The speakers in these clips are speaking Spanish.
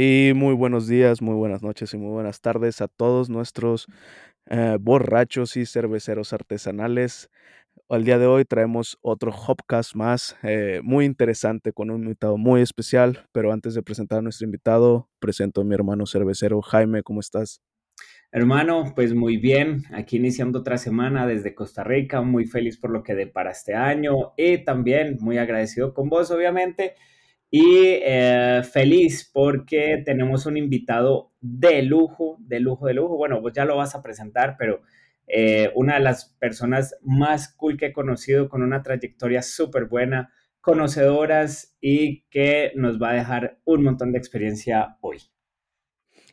Y muy buenos días, muy buenas noches y muy buenas tardes a todos nuestros eh, borrachos y cerveceros artesanales. Al día de hoy traemos otro Hopcast más, eh, muy interesante, con un invitado muy especial. Pero antes de presentar a nuestro invitado, presento a mi hermano cervecero Jaime. ¿Cómo estás? Hermano, pues muy bien, aquí iniciando otra semana desde Costa Rica, muy feliz por lo que de para este año y también muy agradecido con vos, obviamente, y eh, feliz porque tenemos un invitado de lujo, de lujo, de lujo. Bueno, vos ya lo vas a presentar, pero eh, una de las personas más cool que he conocido, con una trayectoria súper buena, conocedoras y que nos va a dejar un montón de experiencia hoy.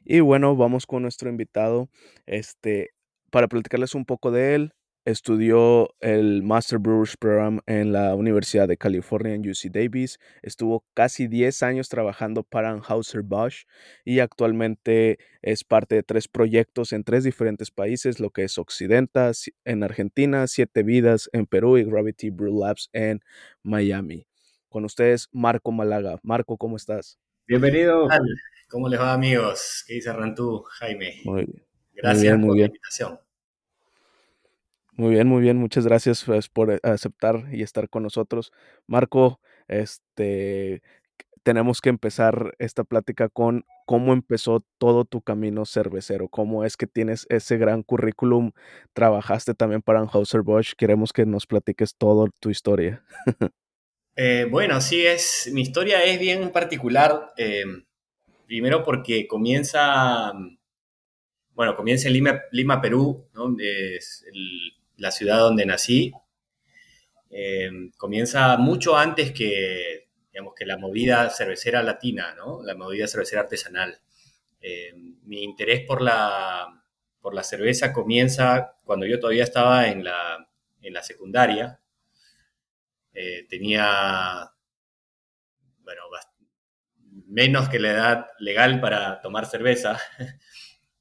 Y bueno, vamos con nuestro invitado, este, para platicarles un poco de él. Estudió el Master Brewers Program en la Universidad de California en UC Davis. Estuvo casi 10 años trabajando para Anheuser-Busch y actualmente es parte de tres proyectos en tres diferentes países, lo que es Occidenta en Argentina, Siete Vidas en Perú y Gravity Brew Labs en Miami. Con ustedes, Marco Malaga. Marco, ¿cómo estás? Bienvenido. ¿Cómo les va, amigos? ¿Qué dice Rantú, Jaime? Muy bien. Gracias muy por bien. la invitación. Muy bien, muy bien. Muchas gracias pues, por eh, aceptar y estar con nosotros. Marco, este, tenemos que empezar esta plática con cómo empezó todo tu camino cervecero, cómo es que tienes ese gran currículum, trabajaste también para Anheuser-Busch, queremos que nos platiques toda tu historia. Eh, bueno, sí, es, mi historia es bien particular. eh, primero porque comienza, bueno, comienza en Lima, Lima Perú, ¿no? es el- la ciudad donde nací. Eh, comienza mucho antes que, digamos, que la movida cervecera latina, ¿no? La movida cervecera artesanal. Eh, mi interés por la, por la cerveza comienza cuando yo todavía estaba en la, en la secundaria. Eh, tenía, bueno, menos que la edad legal para tomar cerveza.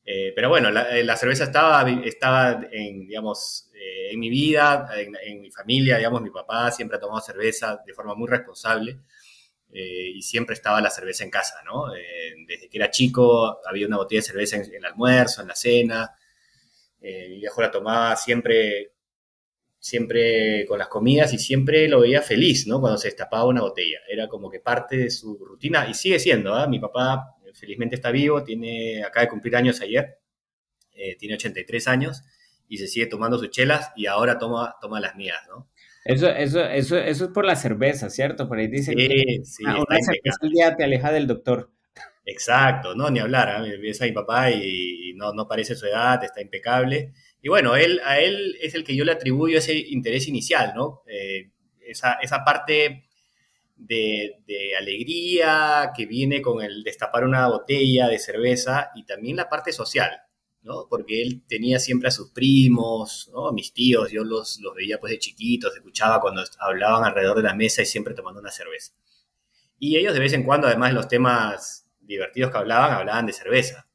Eh, pero bueno, la, eh, la cerveza estaba, estaba en, digamos, eh, en mi vida, en, en mi familia, digamos, mi papá siempre ha tomado cerveza de forma muy responsable eh, y siempre estaba la cerveza en casa, ¿no? Eh, desde que era chico había una botella de cerveza en, en el almuerzo, en la cena. Eh, mi viejo la tomaba siempre, siempre con las comidas y siempre lo veía feliz, ¿no? Cuando se destapaba una botella. Era como que parte de su rutina y sigue siendo, ¿ah? Mi papá felizmente está vivo, tiene, acaba de cumplir años ayer, eh, tiene 83 años y se sigue tomando sus chelas y ahora toma, toma las mías, ¿no? Eso, eso, eso, eso es por la cerveza, ¿cierto? Por ahí dicen que Sí, sí, una, cerveza al día te aleja del doctor. Exacto, no, ni hablar, ¿ah? ves a mi papá y, y no, no parece su edad, está impecable. Y bueno, él, a él es el que yo le atribuyo ese interés inicial, ¿no? Eh, esa, esa parte de, de alegría que viene con el destapar una botella de cerveza y también la parte social, ¿no? Porque él tenía siempre a sus primos, ¿no? A mis tíos, yo los, los veía pues de chiquitos, escuchaba cuando hablaban alrededor de la mesa y siempre tomando una cerveza. Y ellos de vez en cuando, además, los temas divertidos que hablaban, hablaban de cerveza.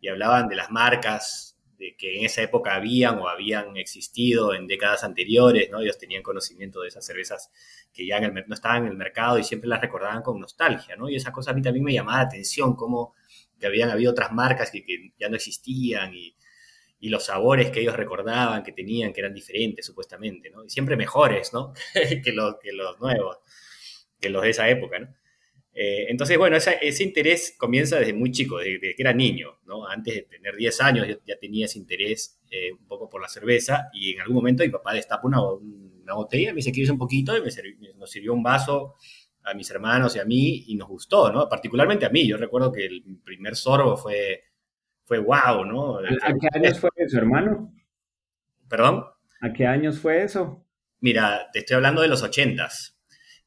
Y hablaban de las marcas que en esa época habían o habían existido en décadas anteriores, ¿no? Ellos tenían conocimiento de esas cervezas que ya no estaban en el mercado y siempre las recordaban con nostalgia, ¿no? Y esa cosa a mí también me llamaba la atención, cómo que habían habido otras marcas que, que ya no existían y, y los sabores que ellos recordaban que tenían, que eran diferentes supuestamente, ¿no? Y siempre mejores, ¿no? que, los, que los nuevos, que los de esa época, ¿no? Eh, entonces, bueno, esa- ese interés comienza desde muy chico, desde, desde que era niño, ¿no? Antes de tener 10 años yo ya tenía ese interés eh, un poco por la cerveza y en algún momento mi papá destapa una, una botella, me dice, ¿quieres un poquito? Y me servi- nos sirvió un vaso a mis hermanos y a mí y nos gustó, ¿no? Particularmente a mí, yo recuerdo que el primer sorbo fue, fue wow, ¿no? ¿A, a qué años fue eso, hermano? Perdón. ¿A qué años fue eso? Mira, te estoy hablando de los ochentas.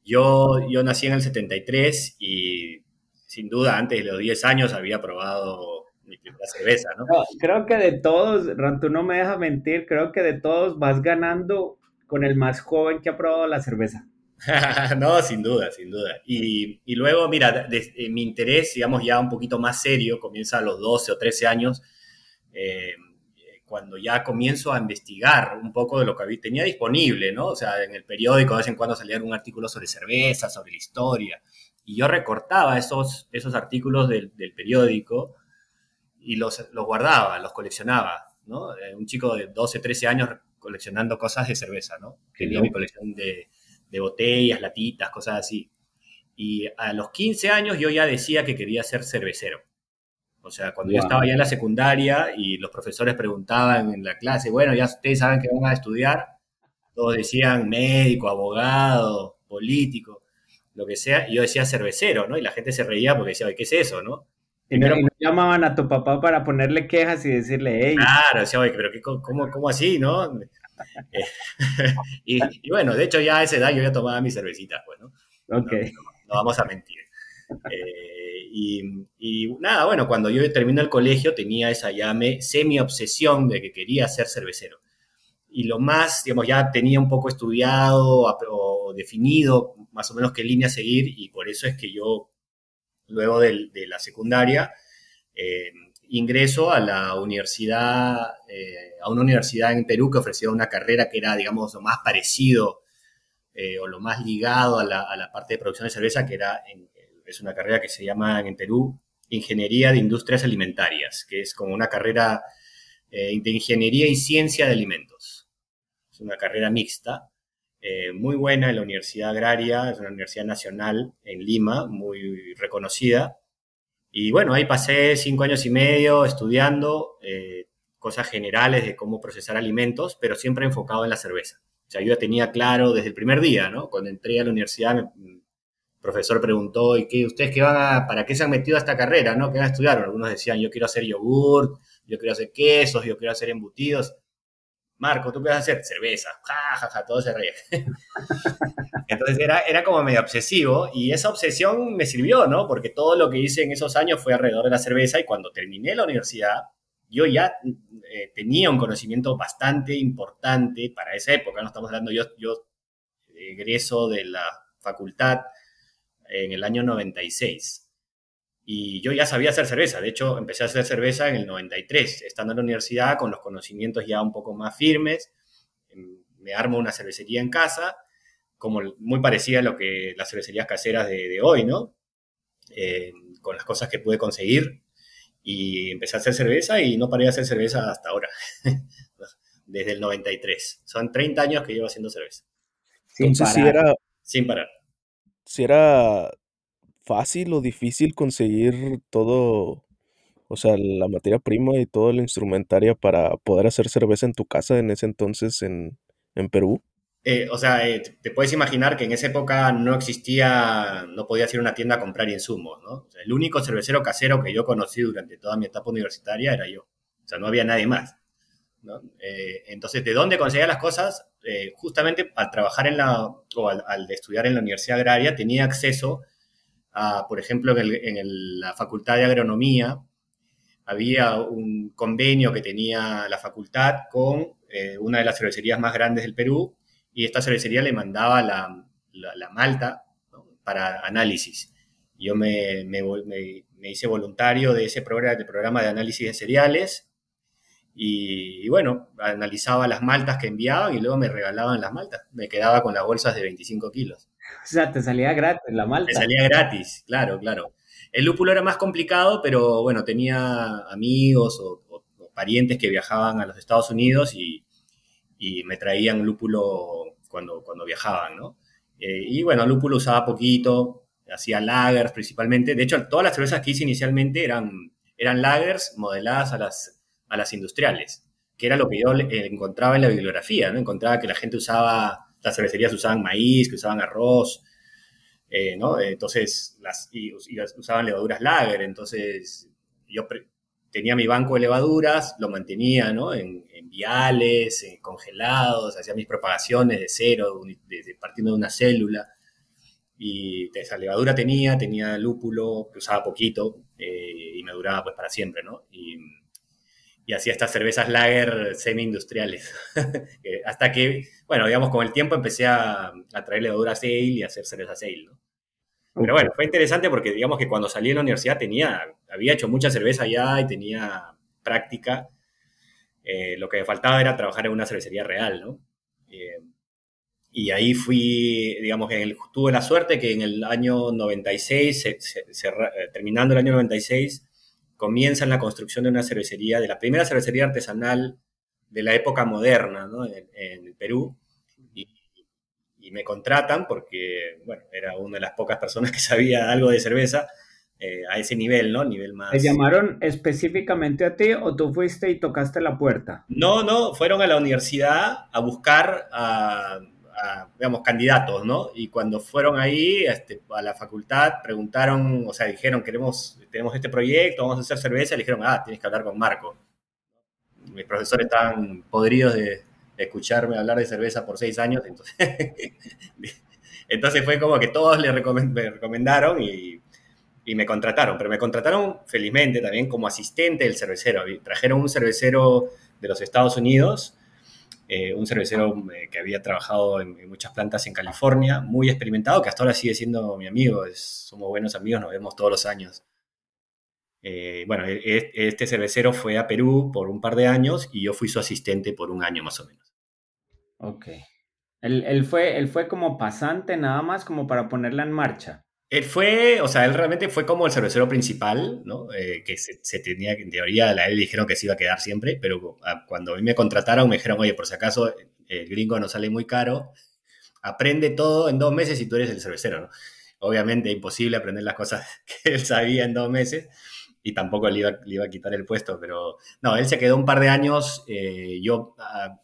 Yo, yo nací en el 73 y sin duda antes de los 10 años había probado mi primera cerveza, ¿no? No, creo que de todos, Rantu no me deja mentir, creo que de todos vas ganando con el más joven que ha probado la cerveza. no, sin duda, sin duda. Y, y luego, mira, de- de- mi interés, digamos, ya un poquito más serio, comienza a los 12 o 13 años, eh, cuando ya comienzo a investigar un poco de lo que había- tenía disponible, ¿no? O sea, en el periódico de vez en cuando salía un artículo sobre cerveza, sobre la historia. Y yo recortaba esos, esos artículos del, periódico y los, los, guardaba, los coleccionaba, ¿no? Eh, un chico de 12, 13 años coleccionando cosas de cerveza, ¿no? Tenía mi colección de, de botellas, latitas, cosas así. Y a los 15 años yo ya decía que quería ser cervecero. O sea, cuando yo estaba ya en la secundaria y los profesores preguntaban en la clase, bueno, ya ustedes saben que van a estudiar, todos decían médico, abogado, político, lo que sea, y yo decía cervecero, ¿no? Y la gente se reía porque decía, ¿qué es eso, no? Y no, llamaban a tu papá para ponerle quejas y decirle, hey. Claro, decía, oye, pero qué, cómo, cómo, así, no? Eh, y, bueno, de hecho ya a esa edad yo ya tomaba mis cervecitas, pues, ¿no? Ok. No, vamos a mentir. Eh, y, nada, bueno, cuando yo terminé el colegio tenía esa llame semi-obsesión de que quería ser cervecero. Y lo más, digamos, ya tenía un poco estudiado o definido más o menos qué línea seguir y por eso es que yo, luego de, la secundaria, eh, ingreso a la universidad, eh, a una universidad en Perú que ofrecía una carrera que era, digamos, lo más parecido eh, o lo más ligado a la, parte de producción de cerveza, que era, es una carrera que se llama en Perú Ingeniería de Industrias Alimentarias, que es como una carrera de ingeniería y ciencia de alimentos es una carrera mixta, eh, muy buena en la Universidad Agraria, es una universidad nacional en Lima, muy reconocida. Y bueno, ahí pasé cinco años y medio estudiando eh, cosas generales de cómo procesar alimentos, pero siempre enfocado en la cerveza. O sea, yo ya tenía claro desde el primer día, ¿no? Cuando entré a la universidad, el profesor preguntó, ¿y qué, ustedes qué van a, para qué se han metido a esta carrera, ¿no? ¿Qué van a estudiar? Algunos decían, yo quiero hacer yogurt, yo quiero hacer quesos, yo quiero hacer embutidos. Marco, ¿tú qué vas a hacer? Cerveza. Ja, ja, ja, todo se ríe. Entonces era, era como medio obsesivo y esa obsesión me sirvió, ¿no? Porque todo lo que hice en esos años fue alrededor de la cerveza y cuando terminé la universidad, yo ya eh, tenía un conocimiento bastante importante para esa época, no estamos hablando, yo, yo egreso de la facultad en el año 96 y yo ya sabía hacer cerveza, de hecho empecé a hacer cerveza en el 93, estando en la universidad con los conocimientos ya un poco más firmes, em, me armo una cervecería en casa, como muy parecida a lo que las cervecerías caseras de, hoy, ¿no? Em, con las cosas que pude conseguir y empecé a hacer cerveza y no paré de hacer cerveza hasta ahora, desde el 93. Son 30 años que llevo haciendo cerveza. Sin parar. Si era, sin parar. Si era fácil o difícil conseguir todo, o sea, la materia prima y toda la instrumentaria para poder hacer cerveza en tu casa en ese entonces en, Perú? Eh, o sea, eh, te puedes imaginar que en esa época no existía, no podías ir a una tienda a comprar insumos, ¿no? el único cervecero casero que yo conocí durante toda mi etapa universitaria era yo. O sea, no había nadie más. Eh, entonces, ¿de dónde conseguía las cosas? Justamente al trabajar en la, o al, estudiar en la Universidad Agraria, tenía acceso por ejemplo, en, la Facultad de Agronomía había un convenio que tenía la facultad con eh, una de las cervecerías más grandes del Perú y esta cervecería le mandaba la, malta para análisis. Yo me, hice voluntario de ese programa, de programa de análisis de cereales y, bueno, analizaba las maltas que enviaban y luego me regalaban las maltas. Me quedaba con las bolsas de 25 kilos. O sea, te salía gratis la malta. Me salía gratis, claro, claro. El lúpulo era más complicado, pero bueno, tenía amigos o, parientes que viajaban a los Estados Unidos y, me traían lúpulo cuando, cuando viajaban, ¿no? Eh, y bueno, lúpulo usaba poquito, hacía lagers principalmente. De hecho, todas las cervezas que hice inicialmente eran, eran lagers modeladas a las, a las industriales, que era lo que yo encontraba en la bibliografía, ¿no? Encontraba que la gente usaba las cervecerías usaban maíz, que usaban arroz, eh, ¿no? Entonces, las, y, usaban levaduras lager, entonces yo tenía mi banco de levaduras, lo mantenía, ¿no? En, viales, congelados, hacía mis propagaciones de cero, de, partiendo de una célula, y esa levadura tenía, tenía lúpulo, que usaba poquito, eh, y me duraba pues para siempre, ¿no? Y, y hacía estas cervezas lager semi-industriales. Hasta que, bueno, digamos, con el tiempo empecé a, a traer levadura ale y a hacer cerveza ale, ¿no? Pero bueno, fue interesante porque digamos que cuando salí de la universidad tenía, había hecho mucha cerveza ya y tenía práctica. Eh, lo que me faltaba era trabajar en una cervecería real, ¿no? Eh, y ahí fui, digamos, en tuve la suerte que en el año 96, eh, terminando el año 96, comienzan la construcción de una cervecería, de la primera cervecería artesanal de la época moderna ¿no? en, el Perú. Y, me contratan porque, bueno, era una de las pocas personas que sabía algo de cerveza eh, a ese nivel, ¿no? Nivel más... ¿Te llamaron específicamente a ti o tú fuiste y tocaste la puerta? No, no, fueron a la universidad a buscar a digamos, candidatos, ¿no? Y cuando fueron ahí este, a la facultad, preguntaron, o sea, dijeron, queremos, tenemos este proyecto, vamos a hacer cerveza, le dijeron, ah, tienes que hablar con Marco. Mis profesores estaban podridos de, escucharme hablar de cerveza por seis años, entonces, entonces fue como que todos le recomendaron y, y me contrataron, pero me contrataron felizmente también como asistente del cervecero. Trajeron un cervecero de los Estados Unidos, eh, un cervecero eh, que había trabajado en, muchas plantas en California, muy experimentado, que hasta ahora sigue siendo mi amigo, somos buenos amigos, nos vemos todos los años. Eh, bueno, e, e, este cervecero fue a Perú por un par de años y yo fui su asistente por un año más o menos. Ok. Él, fue, él fue como pasante nada más como para ponerla en marcha. Él fue, o sea, él realmente fue como el cervecero principal, ¿no? Eh, que se, tenía, en teoría, a él dijeron que se iba a quedar siempre, pero cuando a mí me contrataron me dijeron, oye, por si acaso el gringo no sale muy caro, aprende todo en dos meses y tú eres el cervecero, ¿no? Obviamente imposible aprender las cosas que él sabía en dos meses y tampoco le iba, le iba a quitar el puesto, pero no, él se quedó un par de años, eh, yo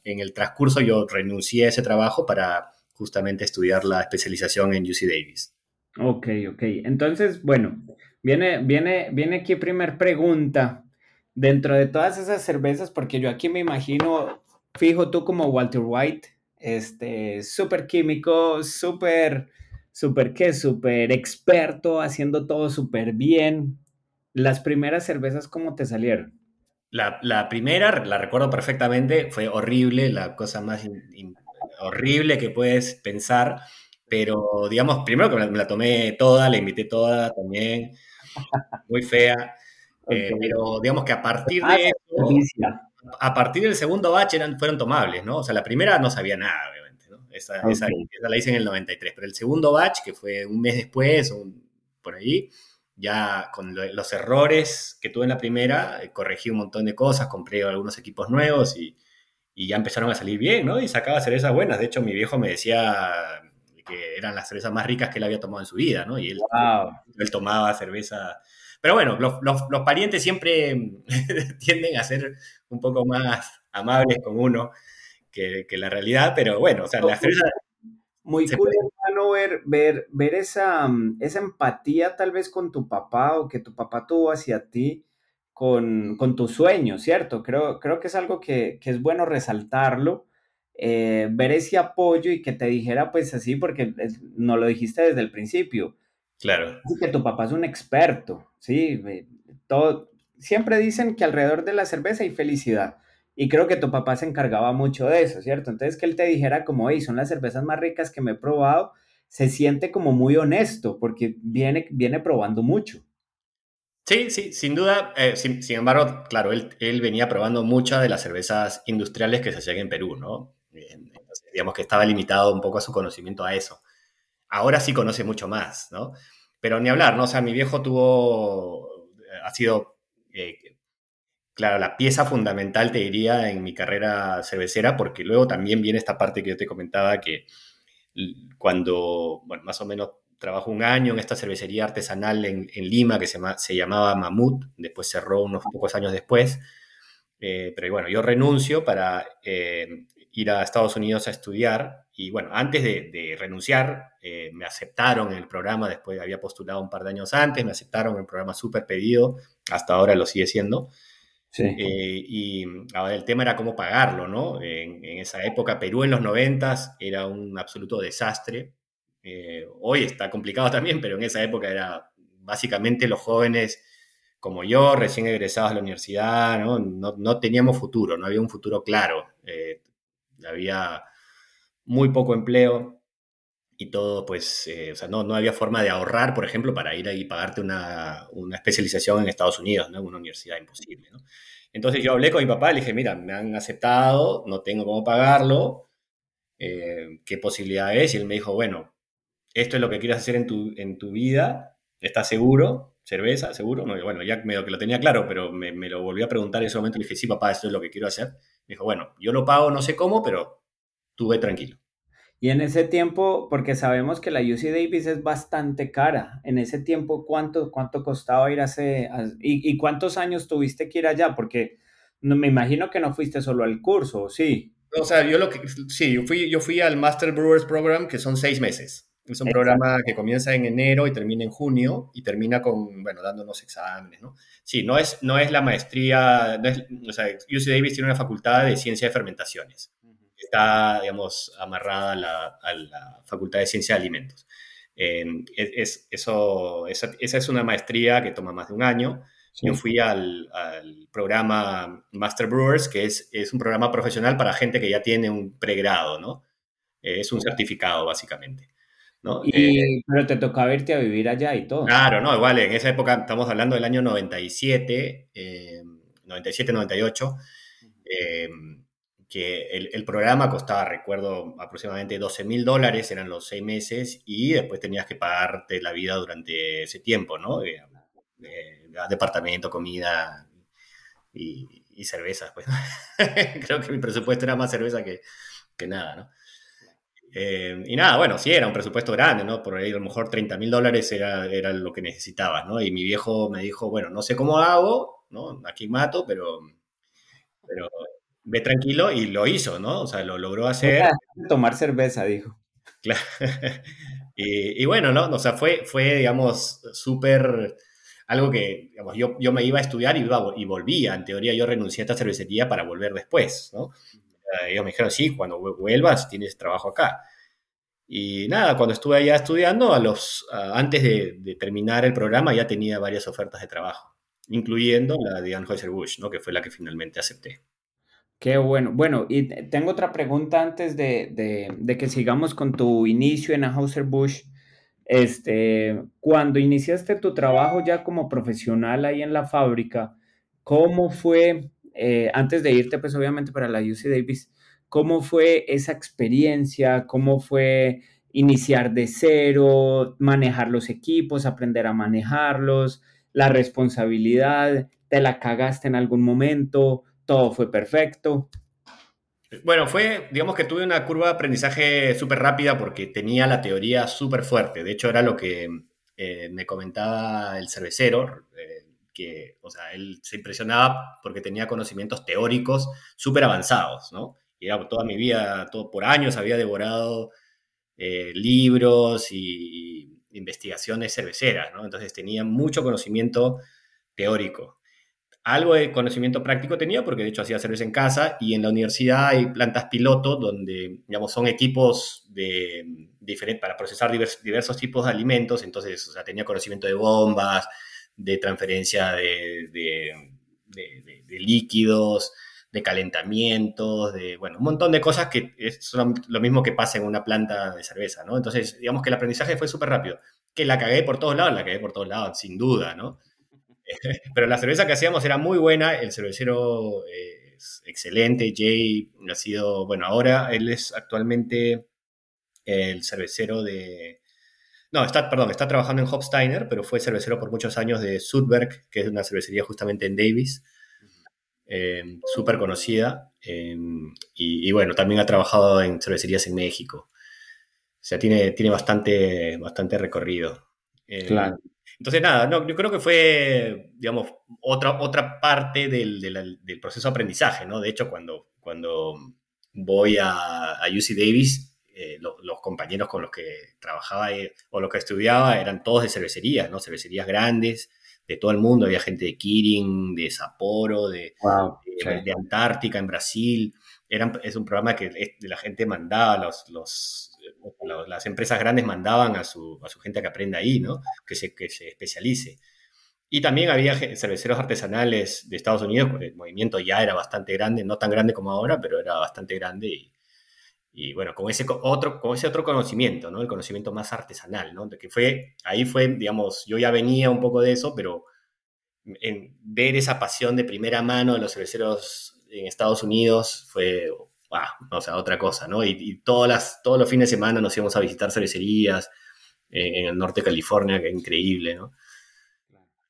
en el transcurso yo renuncié a ese trabajo para justamente estudiar la especialización en UC Davis. Ok, ok. Entonces, bueno, viene, viene, viene aquí primer pregunta. Dentro de todas esas cervezas, porque yo aquí me imagino, fijo tú como Walter White, este, súper químico, súper, súper, ¿qué? Súper experto, haciendo todo súper bien. Las primeras cervezas, ¿cómo te salieron? La, primera, la recuerdo perfectamente, fue horrible, la cosa más horrible que puedes pensar pero digamos, primero que me la, tomé toda, la invité toda también, muy fea, eh, pero digamos que a partir de eso, a partir del segundo batch eran, fueron tomables, ¿no? O sea, la primera no sabía nada, obviamente, ¿no? Esa, esa, la hice en el 93, pero el segundo batch, que fue un mes después, por ahí, ya con los errores que tuve en la primera, eh, corregí un montón de cosas, compré algunos equipos nuevos y, y ya empezaron a salir bien, ¿no? Y sacaba cervezas buenas. De hecho, mi viejo me decía, que eran las cervezas más ricas que él había tomado en su vida, ¿no? Y él, él tomaba cerveza. Pero bueno, los, los, parientes siempre tienden a ser un poco más amables con uno que, que la realidad, pero bueno, o sea, la cerveza... Muy cool, hermano, ver, ver, ver esa, esa empatía tal vez con tu papá o que tu papá tuvo hacia ti con, con tu sueño, ¿cierto? Creo, creo que es algo que, que es bueno resaltarlo eh, ver ese apoyo y que te dijera pues así, porque no lo dijiste desde el principio. Claro. Que tu papá es un experto, ¿sí? Todo, siempre dicen que alrededor de la cerveza hay felicidad. Y creo que tu papá se encargaba mucho de eso, ¿cierto? Entonces que él te dijera como, hey, son las cervezas más ricas que me he probado, se siente como muy honesto porque viene, viene probando mucho. Sí, sí, sin duda. Eh, sin, embargo, claro, él, él venía probando muchas de las cervezas industriales que se hacían en Perú, ¿no? Digamos que estaba limitado un poco a su conocimiento a eso. Ahora sí conoce mucho más, ¿no? Pero ni hablar, ¿no? O sea, mi viejo tuvo, eh, ha sido, eh, claro, la pieza fundamental, te diría, en mi carrera cervecera, porque luego también viene esta parte que yo te comentaba, que cuando, bueno, más o menos trabajo un año en esta cervecería artesanal en, Lima que se, se, llamaba Mamut, después cerró unos pocos años después. Eh, pero bueno, yo renuncio para ir a Estados Unidos a estudiar. Y bueno, antes de, renunciar, eh, me aceptaron en el programa, después había postulado un par de años antes, me aceptaron en el programa súper pedido, hasta ahora lo sigue siendo. Sí. Eh, y ahora el tema era cómo pagarlo, ¿no? En, esa época, Perú en los noventas era un absoluto desastre. Eh, hoy está complicado también, pero en esa época era básicamente los jóvenes como yo, recién egresados a la universidad, ¿no? No, teníamos futuro, no había un futuro claro había muy poco empleo y todo, pues, eh, o sea, no, no había forma de ahorrar, por ejemplo, para ir ahí y pagarte una, una especialización en Estados Unidos, ¿no? Una universidad imposible. Entonces yo hablé con mi papá, le dije, mira, me han aceptado, no tengo cómo pagarlo, eh, qué posibilidad es, y él me dijo, bueno, esto es lo que quieres hacer en tu, en tu vida, ¿estás seguro? ¿Cerveza? ¿Seguro? No, bueno, ya medio que lo tenía claro, pero me, me, lo volví a preguntar en ese momento y le dije, sí, papá, esto es lo que quiero hacer. Me dijo, bueno, yo lo pago, no sé cómo, pero tú ve tranquilo. Y en ese tiempo, porque sabemos que la UC Davis es bastante cara, en ese tiempo, ¿cuánto, cuánto costaba ir a ese... y, y, cuántos años tuviste que ir allá? Porque no, me imagino que no fuiste solo al curso, ¿sí? O sea, yo lo que... Sí, yo fui, yo fui al Master Brewers Program, que son seis meses. Es un programa que comienza en enero y termina en junio y termina con, bueno, dándonos exámenes, ¿no? Sí, no es, no es la maestría, no es, o sea, UC Davis tiene una facultad de ciencia de fermentaciones. Está, digamos, amarrada a la, a la Facultad de Ciencia de Alimentos. Eh, es, eso, esa, esa, es una maestría que toma más de un año. Sí. Yo fui al, al, programa Master Brewers, que es, es un programa profesional para gente que ya tiene un pregrado, ¿no? Eh, es un certificado, básicamente. ¿No? Y, eh, pero te tocaba irte a vivir allá y todo. Claro, no, igual en esa época estamos hablando del año 97, eh, 97, 98, eh, que el, el, programa costaba, recuerdo, aproximadamente 12 mil dólares, eran los seis meses, y después tenías que pagarte la vida durante ese tiempo, ¿no? departamento, comida y, y cervezas, pues. Creo que mi presupuesto era más cerveza que, que nada, ¿no? Eh, y nada, bueno, sí, era un presupuesto grande, ¿no? Por ahí a lo mejor 30 mil dólares era, era lo que necesitabas, ¿no? Y mi viejo me dijo, bueno, no sé cómo hago, ¿no? Aquí mato, pero, pero ve tranquilo y lo hizo, ¿no? O sea, lo logró hacer. Tomar cerveza, dijo. Claro. y, y, bueno, ¿no? O sea, fue, fue digamos, súper algo que, digamos, yo, yo me iba a estudiar y, iba, y volvía. En teoría yo renuncié a esta cervecería para volver después, ¿no? Ellos me dijeron, sí, cuando vuelvas tienes trabajo acá. Y nada, cuando estuve allá estudiando, a los, antes de, terminar el programa ya tenía varias ofertas de trabajo, incluyendo la de Anheuser-Busch, ¿no? que fue la que finalmente acepté. Qué bueno. Bueno, y tengo otra pregunta antes de, de, de que sigamos con tu inicio en Anheuser-Busch. Este, cuando iniciaste tu trabajo ya como profesional ahí en la fábrica, ¿cómo fue eh, antes de irte, pues obviamente para la UC Davis, ¿cómo fue esa experiencia? ¿Cómo fue iniciar de cero, manejar los equipos, aprender a manejarlos, la responsabilidad? ¿Te la cagaste en algún momento? ¿Todo fue perfecto? Bueno, fue, digamos que tuve una curva de aprendizaje súper rápida porque tenía la teoría súper fuerte. De hecho, era lo que eh, me comentaba el cervecero. Eh, que, o sea, él se impresionaba porque tenía conocimientos teóricos súper avanzados, ¿no? Y era toda mi vida, todo por años había devorado eh, libros y, investigaciones cerveceras, ¿no? Entonces tenía mucho conocimiento teórico. Algo de conocimiento práctico tenía porque de hecho hacía cerveza en casa y en la universidad hay plantas piloto donde, digamos, son equipos de, diferente, para procesar divers, diversos tipos de alimentos, entonces, tenía conocimiento de bombas, de transferencia de, de, líquidos, de calentamientos, de, bueno, un montón de cosas que es lo mismo que pasa en una planta de cerveza, ¿no? Entonces, digamos que el aprendizaje fue súper rápido. Que la cagué por todos lados, la cagué por todos lados, sin duda, ¿no? Pero la cerveza que hacíamos era muy buena, el cervecero es excelente, Jay ha sido, bueno, ahora él es actualmente el cervecero de, no, está, perdón, está trabajando en Hopsteiner, pero fue cervecero por muchos años de Sudberg, que es una cervecería justamente en Davis, eh, súper conocida. Eh, y, y, bueno, también ha trabajado en cervecerías en México. O sea, tiene, tiene bastante, bastante recorrido. Eh, claro. Entonces, nada, no, yo creo que fue, digamos, otra, otra parte del, del, del proceso de aprendizaje, ¿no? De hecho, cuando, cuando voy a, a UC Davis, eh, lo, los compañeros con los que trabajaba eh, o los que estudiaba eran todos de cervecerías, ¿no? Cervecerías grandes, de todo el mundo. Había gente de Kirin, de Sapporo, de, wow, de, sí. de, Antártica, en Brasil. Eran, es un programa que la gente mandaba, los, los, los, las empresas grandes mandaban a su, a su gente que aprenda ahí, ¿no? Que se, que se especialice. Y también había cerveceros artesanales de Estados Unidos, el movimiento ya era bastante grande, no tan grande como ahora, pero era bastante grande y, y bueno, con ese otro, con ese otro conocimiento, ¿no? El conocimiento más artesanal, ¿no? Que fue, ahí fue, digamos, yo ya venía un poco de eso, pero en ver esa pasión de primera mano de los cerveceros en Estados Unidos fue wow, o sea, otra cosa, ¿no? Y, todas las, todos los fines de semana nos íbamos a visitar cervecerías en, el norte de California, que es increíble, ¿no?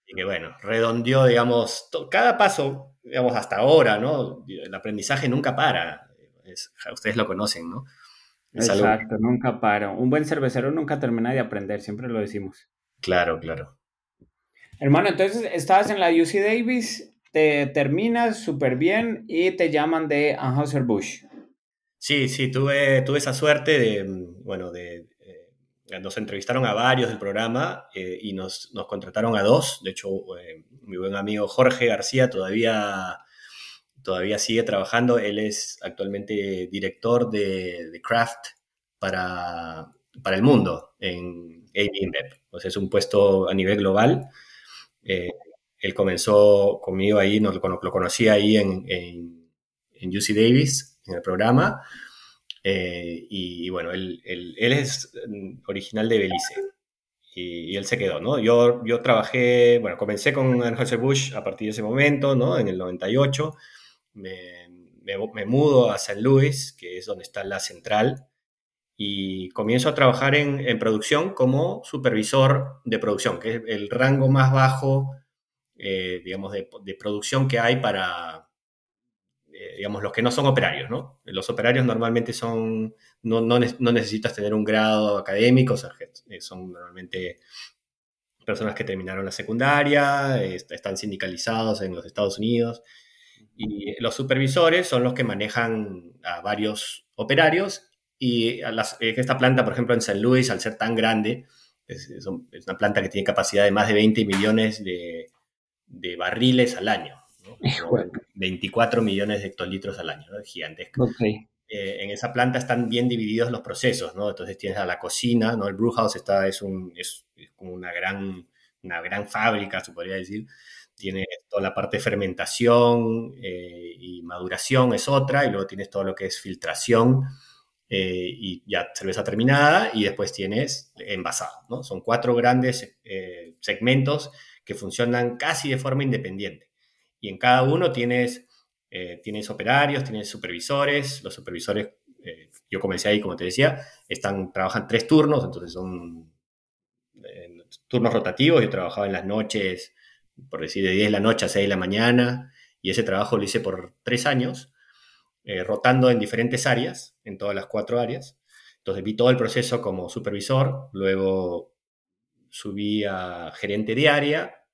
Y que bueno, redondeó, digamos, cada paso, digamos, hasta ahora, ¿no? El aprendizaje nunca para, ustedes lo conocen, ¿no? Exacto, nunca para. Un buen cervecero nunca termina de aprender, siempre lo decimos. Claro, claro. Hermano, entonces estabas en la UC Davis, te terminas súper bien y te llaman de Anheuser-Busch. Sí, sí, tuve, tuve esa suerte de, mm, bueno, de, eh, nos entrevistaron a varios del programa eh, y nos, nos, contrataron a dos. De hecho, eh, mi buen amigo Jorge García todavía, todavía sigue trabajando. Él es actualmente director de, de Craft para, para el mundo en AB O sea, es un puesto a nivel global. él comenzó conmigo ahí, lo, lo conocí ahí en, en, en UC Davis en el programa. Eh, y, bueno, él, él, es mm, original de Belice y, él se quedó, ¿no? Yo, yo trabajé, bueno, comencé con Anheuser-Busch a partir de ese momento, ¿no? En el 98. Me, me, mudo a San Luis, que es donde está la central, y comienzo a trabajar en, en producción como supervisor de producción, que es el rango más bajo, eh, digamos, de, de producción que hay para, eh, digamos, los que no son operarios, ¿no? Los operarios normalmente son, no, no, no necesitas tener un grado académico, o sea, eh, son normalmente personas que terminaron la secundaria, están sindicalizados en los Estados Unidos, y los supervisores son los que manejan a varios operarios, y a las, eh, esta planta, por ejemplo, en San Luis, al ser tan grande, es, es, una planta que tiene capacidad de más de 20 millones de, de barriles al año. 24 millones de hectolitros al año, ¿no? gigantesco. Eh, en esa planta están bien divididos los procesos, ¿no? Entonces tienes a la cocina, ¿no? El brew house está, es, un, es, como una gran, una gran fábrica, se podría decir. Tiene toda la parte de fermentación eh, y maduración es otra, y luego tienes todo lo que es filtración eh, y ya cerveza terminada, y después tienes envasado, ¿no? Son cuatro grandes segmentos que funcionan casi de forma independiente. Y en cada uno tienes, eh, tienes operarios, tienes supervisores, los supervisores, eh, yo comencé ahí, como te decía, están, trabajan tres turnos, entonces son eh, turnos rotativos, yo trabajaba en las noches, por decir, de 10 de la noche a 6 de la mañana, y ese trabajo lo hice por tres años, rotando en diferentes áreas, en todas las cuatro áreas. Entonces vi todo el proceso como supervisor, luego subí a gerente de área,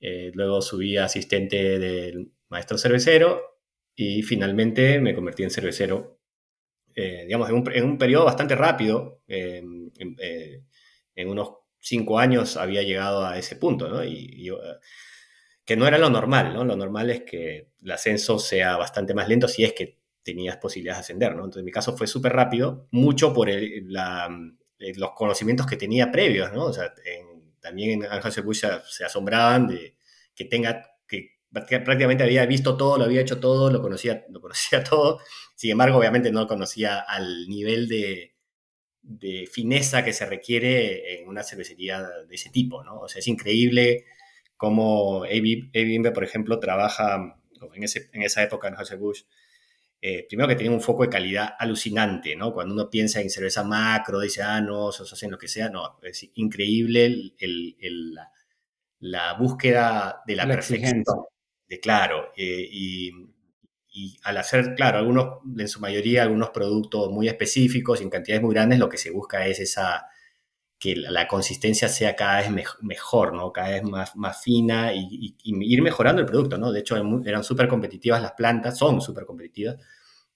eh, luego subí a asistente del maestro cervecero y finalmente me convertí en cervecero, eh, digamos, en un, en un, periodo bastante rápido. Eh, en unos cinco años había llegado a ese punto, ¿no? Y, que no era lo normal, ¿no? Lo normal es que el ascenso sea bastante más lento si es que tenías posibilidades de ascender, ¿no? Entonces, en mi caso fue súper rápido, mucho por la, los conocimientos que tenía previos, ¿no? O sea, en, también en Ángel se asombraban de que tenga, que prácticamente había visto todo, lo había hecho todo, lo conocía, lo conocía todo. Sin embargo, obviamente no lo conocía al nivel de, de fineza que se requiere en una cervecería de ese tipo, ¿no? O sea, es increíble cómo AB por ejemplo, trabaja en, ese, en esa época en José Bush. Eh, primero que tiene un foco de calidad alucinante, ¿no? Cuando uno piensa en cerveza macro, dice, ah, no, se hacen lo que sea, no, es increíble el, la, búsqueda de la, perfección, de claro, eh, y, al hacer, claro, algunos, en su mayoría, algunos productos muy específicos y en cantidades muy grandes, lo que se busca es esa, que la, consistencia sea cada vez mejor, ¿no? Cada vez más, más fina y, ir mejorando el producto, ¿no? De hecho, eran súper competitivas las plantas, son súper competitivas.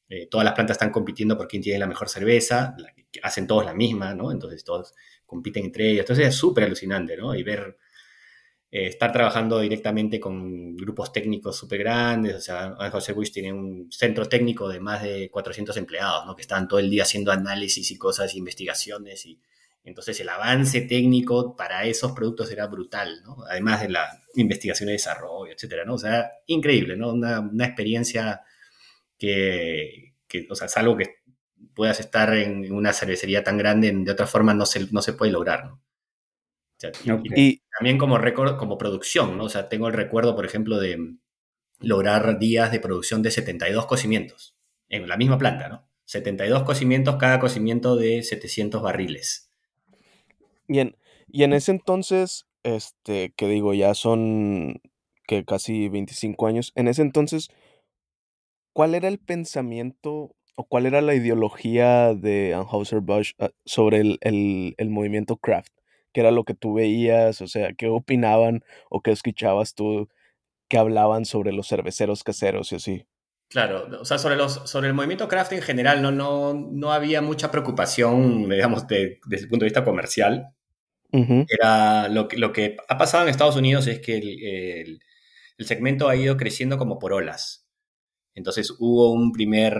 Eh, todas las plantas están compitiendo por quién tiene la mejor cerveza, hacen todos la misma, ¿no? Entonces todos compiten entre ellos. Entonces es súper alucinante, ¿no? Y ver, eh, estar trabajando directamente con grupos técnicos súper grandes, o sea, José Bush tiene un centro técnico de más de 400 empleados, ¿no? Que están todo el día haciendo análisis y cosas, investigaciones y entonces el avance técnico para esos productos era brutal, ¿no? Además de la investigación y desarrollo, etcétera, ¿no? O sea, increíble, ¿no? Una, una experiencia que, que, o sea, es algo que puedas estar en una cervecería tan grande, de otra forma no se, no se puede lograr, ¿no? Y, también como récord, como producción, ¿no? O sea, tengo el recuerdo, por ejemplo, de lograr días de producción de 72 cocimientos en la misma planta, ¿no? 72 cocimientos, cada cocimiento de 700 barriles. Y en, y en ese entonces, este, que digo, ya son que casi 25 años, en ese entonces, ¿cuál era el pensamiento o cuál era la ideología de Anheuser-Busch ah, sobre el, el, el movimiento craft? ¿Qué era lo que tú veías? O sea, ¿qué opinaban o qué escuchabas tú que hablaban sobre los cerveceros caseros y así? Claro, o sea, sobre, los, sobre el movimiento craft en general no, no, no había mucha preocupación, digamos, de- desde el punto de vista comercial. Era lo que, lo que ha pasado en Estados Unidos es que el, el- el segmento ha ido creciendo como por olas. Entonces hubo un primer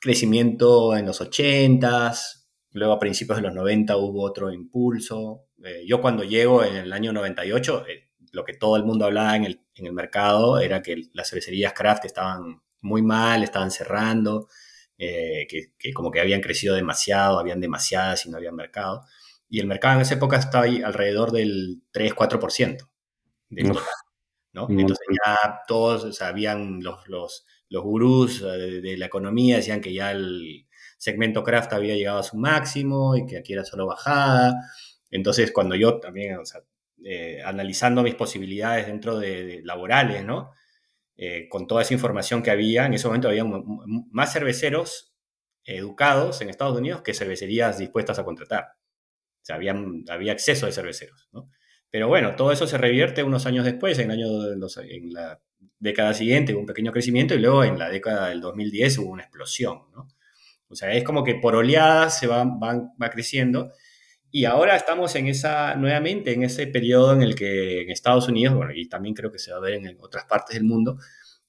crecimiento en los 80s, luego a principios de los 90 hubo otro impulso. Eh, yo cuando llego en el año 98, eh, lo que todo el mundo hablaba en el, en el mercado era que las cervecerías craft estaban muy mal, estaban cerrando, eh, que, que como que habían crecido demasiado, habían demasiadas y no había mercado. Y el mercado en esa época estaba ahí alrededor del 3-4% del total. ¿no? Entonces ya todos sabían, los, los, los gurús de, de la economía decían que ya el segmento craft había llegado a su máximo y que aquí era solo bajada. Entonces cuando yo también, o sea, eh, analizando mis posibilidades dentro de, de laborales, ¿no? Eh, con toda esa información que había, en ese momento había más cerveceros educados en Estados Unidos que cervecerías dispuestas a contratar. O sea, había, había exceso de cerveceros, ¿no? Pero bueno, todo eso se revierte unos años después, en, el año de los- en la década siguiente hubo un pequeño crecimiento y luego en la década del 2010 hubo una explosión, ¿no? O sea, es como que por oleadas se va, va, va creciendo y ahora estamos en esa, nuevamente en ese periodo en el que en Estados Unidos, bueno, y también creo que se va a ver en otras partes del mundo,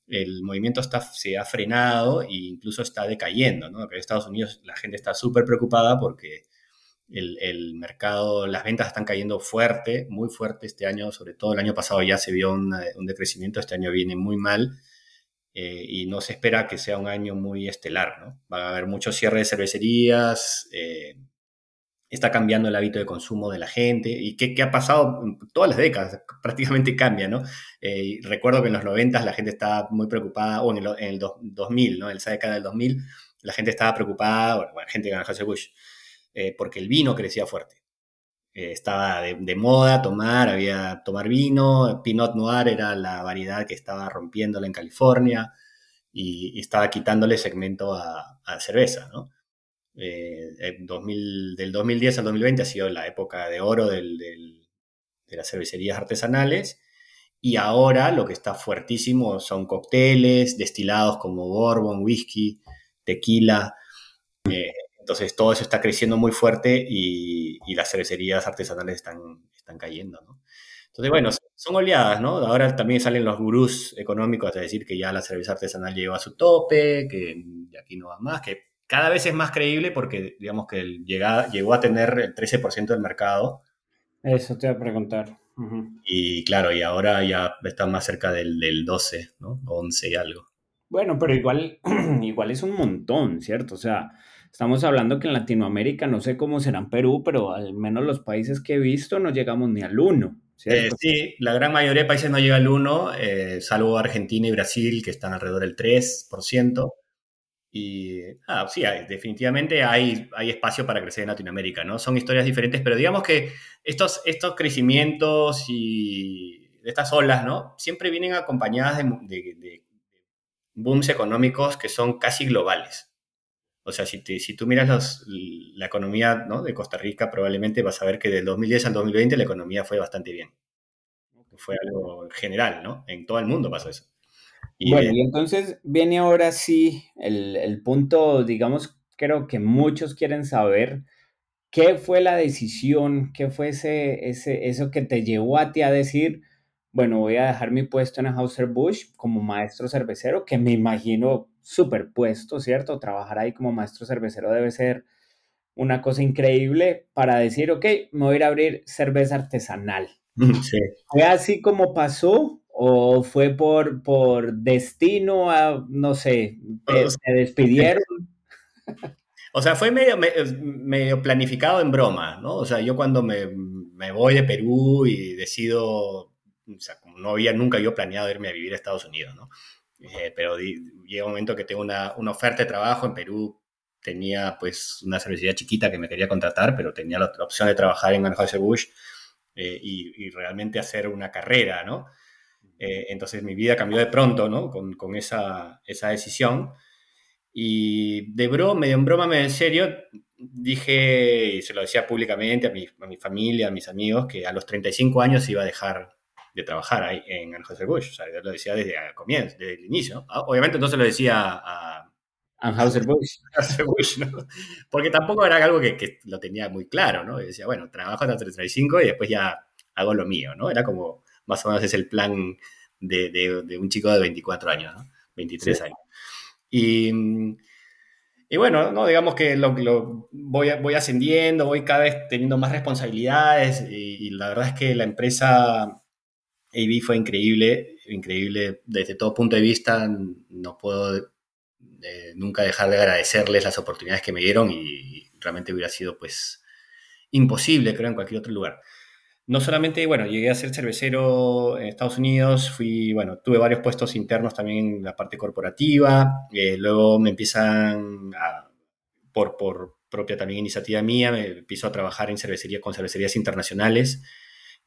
el movimiento está, se ha frenado e incluso está decayendo, ¿no? En Estados Unidos la gente está súper preocupada porque el, el, mercado, las ventas están cayendo fuerte, muy fuerte este año, sobre todo el año pasado ya se vio una, un decrecimiento, este año viene muy mal eh, y no se espera que sea un año muy estelar, ¿no? Va a haber mucho cierre de cervecerías, eh, está cambiando el hábito de consumo de la gente y qué, ha pasado todas las décadas, prácticamente cambia, ¿no? Eh, recuerdo que en los 90 la gente estaba muy preocupada, o en el, en el 2000, ¿no? En esa década del 2000, la gente estaba preocupada, bueno, gente que ganó Bush, eh, porque el vino crecía fuerte. Eh, estaba de, moda tomar, había tomar vino, Pinot Noir era la variedad que estaba rompiéndola en California y, y estaba quitándole segmento a, a cerveza, ¿no? Eh, 2000, del 2010 al 2020 ha sido la época de oro del, del, de las cervecerías artesanales y ahora lo que está fuertísimo son cócteles, destilados como bourbon, whisky, tequila. Eh, entonces todo eso está creciendo muy fuerte y, y las cervecerías artesanales están, están cayendo, ¿no? Entonces, bueno, son oleadas, ¿no? Ahora también salen los gurús económicos a decir que ya la cerveza artesanal llegó a su tope, que aquí no va más, que cada vez es más creíble porque, digamos, que llegó a tener el 13% del mercado. Eso te voy a preguntar. Uh -huh. Y claro, y ahora ya está más cerca del, del 12, ¿no? 11 y algo. Bueno, pero igual, igual es un montón, ¿cierto? O sea, estamos hablando que en Latinoamérica, no sé cómo será en Perú, pero al menos los países que he visto no llegamos ni al 1. Eh, sí, la gran mayoría de países no llega al 1, eh, salvo Argentina y Brasil, que están alrededor del 3%. Y ah, sí, hay, definitivamente hay, hay espacio para crecer en Latinoamérica, ¿no? Son historias diferentes, pero digamos que estos, estos crecimientos y estas olas, ¿no? Siempre vienen acompañadas de, de, de booms económicos que son casi globales. O sea, si, te, si tú miras los, la economía ¿no? de Costa Rica, probablemente vas a ver que del 2010 al 2020 la economía fue bastante bien. Fue algo general, ¿no? En todo el mundo pasó eso. Y bueno, y entonces viene ahora sí el, el, punto, digamos, creo que muchos quieren saber qué fue la decisión, qué fue ese, ese, eso que te llevó a ti a decir, bueno, voy a dejar mi puesto en Hauser Bush como maestro cervecero, que me imagino superpuesto, ¿cierto? Trabajar ahí como maestro cervecero debe ser una cosa increíble para decir, ok, me voy a ir a abrir cerveza artesanal. Sí. ¿Fue así como pasó? ¿O fue por, por destino a, no sé, te, te despidieron? O sea, fue medio, medio, planificado en broma, ¿no? O sea, yo cuando me, me voy de Perú y decido, o sea, como no había nunca yo planeado irme a vivir a Estados Unidos, ¿no? eh, pero llega un momento que tengo una, una, oferta de trabajo en Perú. Tenía pues una cervecería chiquita que me quería contratar, pero tenía la, opción de trabajar en Anheuser-Busch eh, y, y, realmente hacer una carrera, ¿no? Eh, entonces mi vida cambió de pronto, ¿no? Con, con esa, esa, decisión. Y de broma, medio en broma, medio en serio, dije, y se lo decía públicamente a mi, a mi familia, a mis amigos, que a los 35 años iba a dejar de trabajar ahí en Anheuser-Busch. O sea, yo lo decía desde el comienzo, desde el inicio. Ah, obviamente entonces lo decía a... Anheuser-Busch. ¿no? Porque tampoco era algo que, que, lo tenía muy claro, ¿no? Yo decía, bueno, trabajo hasta 35 y después ya hago lo mío, ¿no? Era como, más o menos es el plan de, de, de un chico de 24 años, ¿no? 23 sí. años. Y, y, bueno, ¿no? digamos que lo, lo, voy, voy ascendiendo, voy cada vez teniendo más responsabilidades y, y la verdad es que la empresa AB fue increíble, increíble desde todo punto de vista. No puedo eh, nunca dejar de agradecerles las oportunidades que me dieron y, realmente hubiera sido pues imposible, creo, en cualquier otro lugar. No solamente, bueno, llegué a ser cervecero en Estados Unidos, fui, bueno, tuve varios puestos internos también en la parte corporativa, eh, luego me empiezan a, por, por propia también iniciativa mía, me empiezo a trabajar en cervecería con cervecerías internacionales,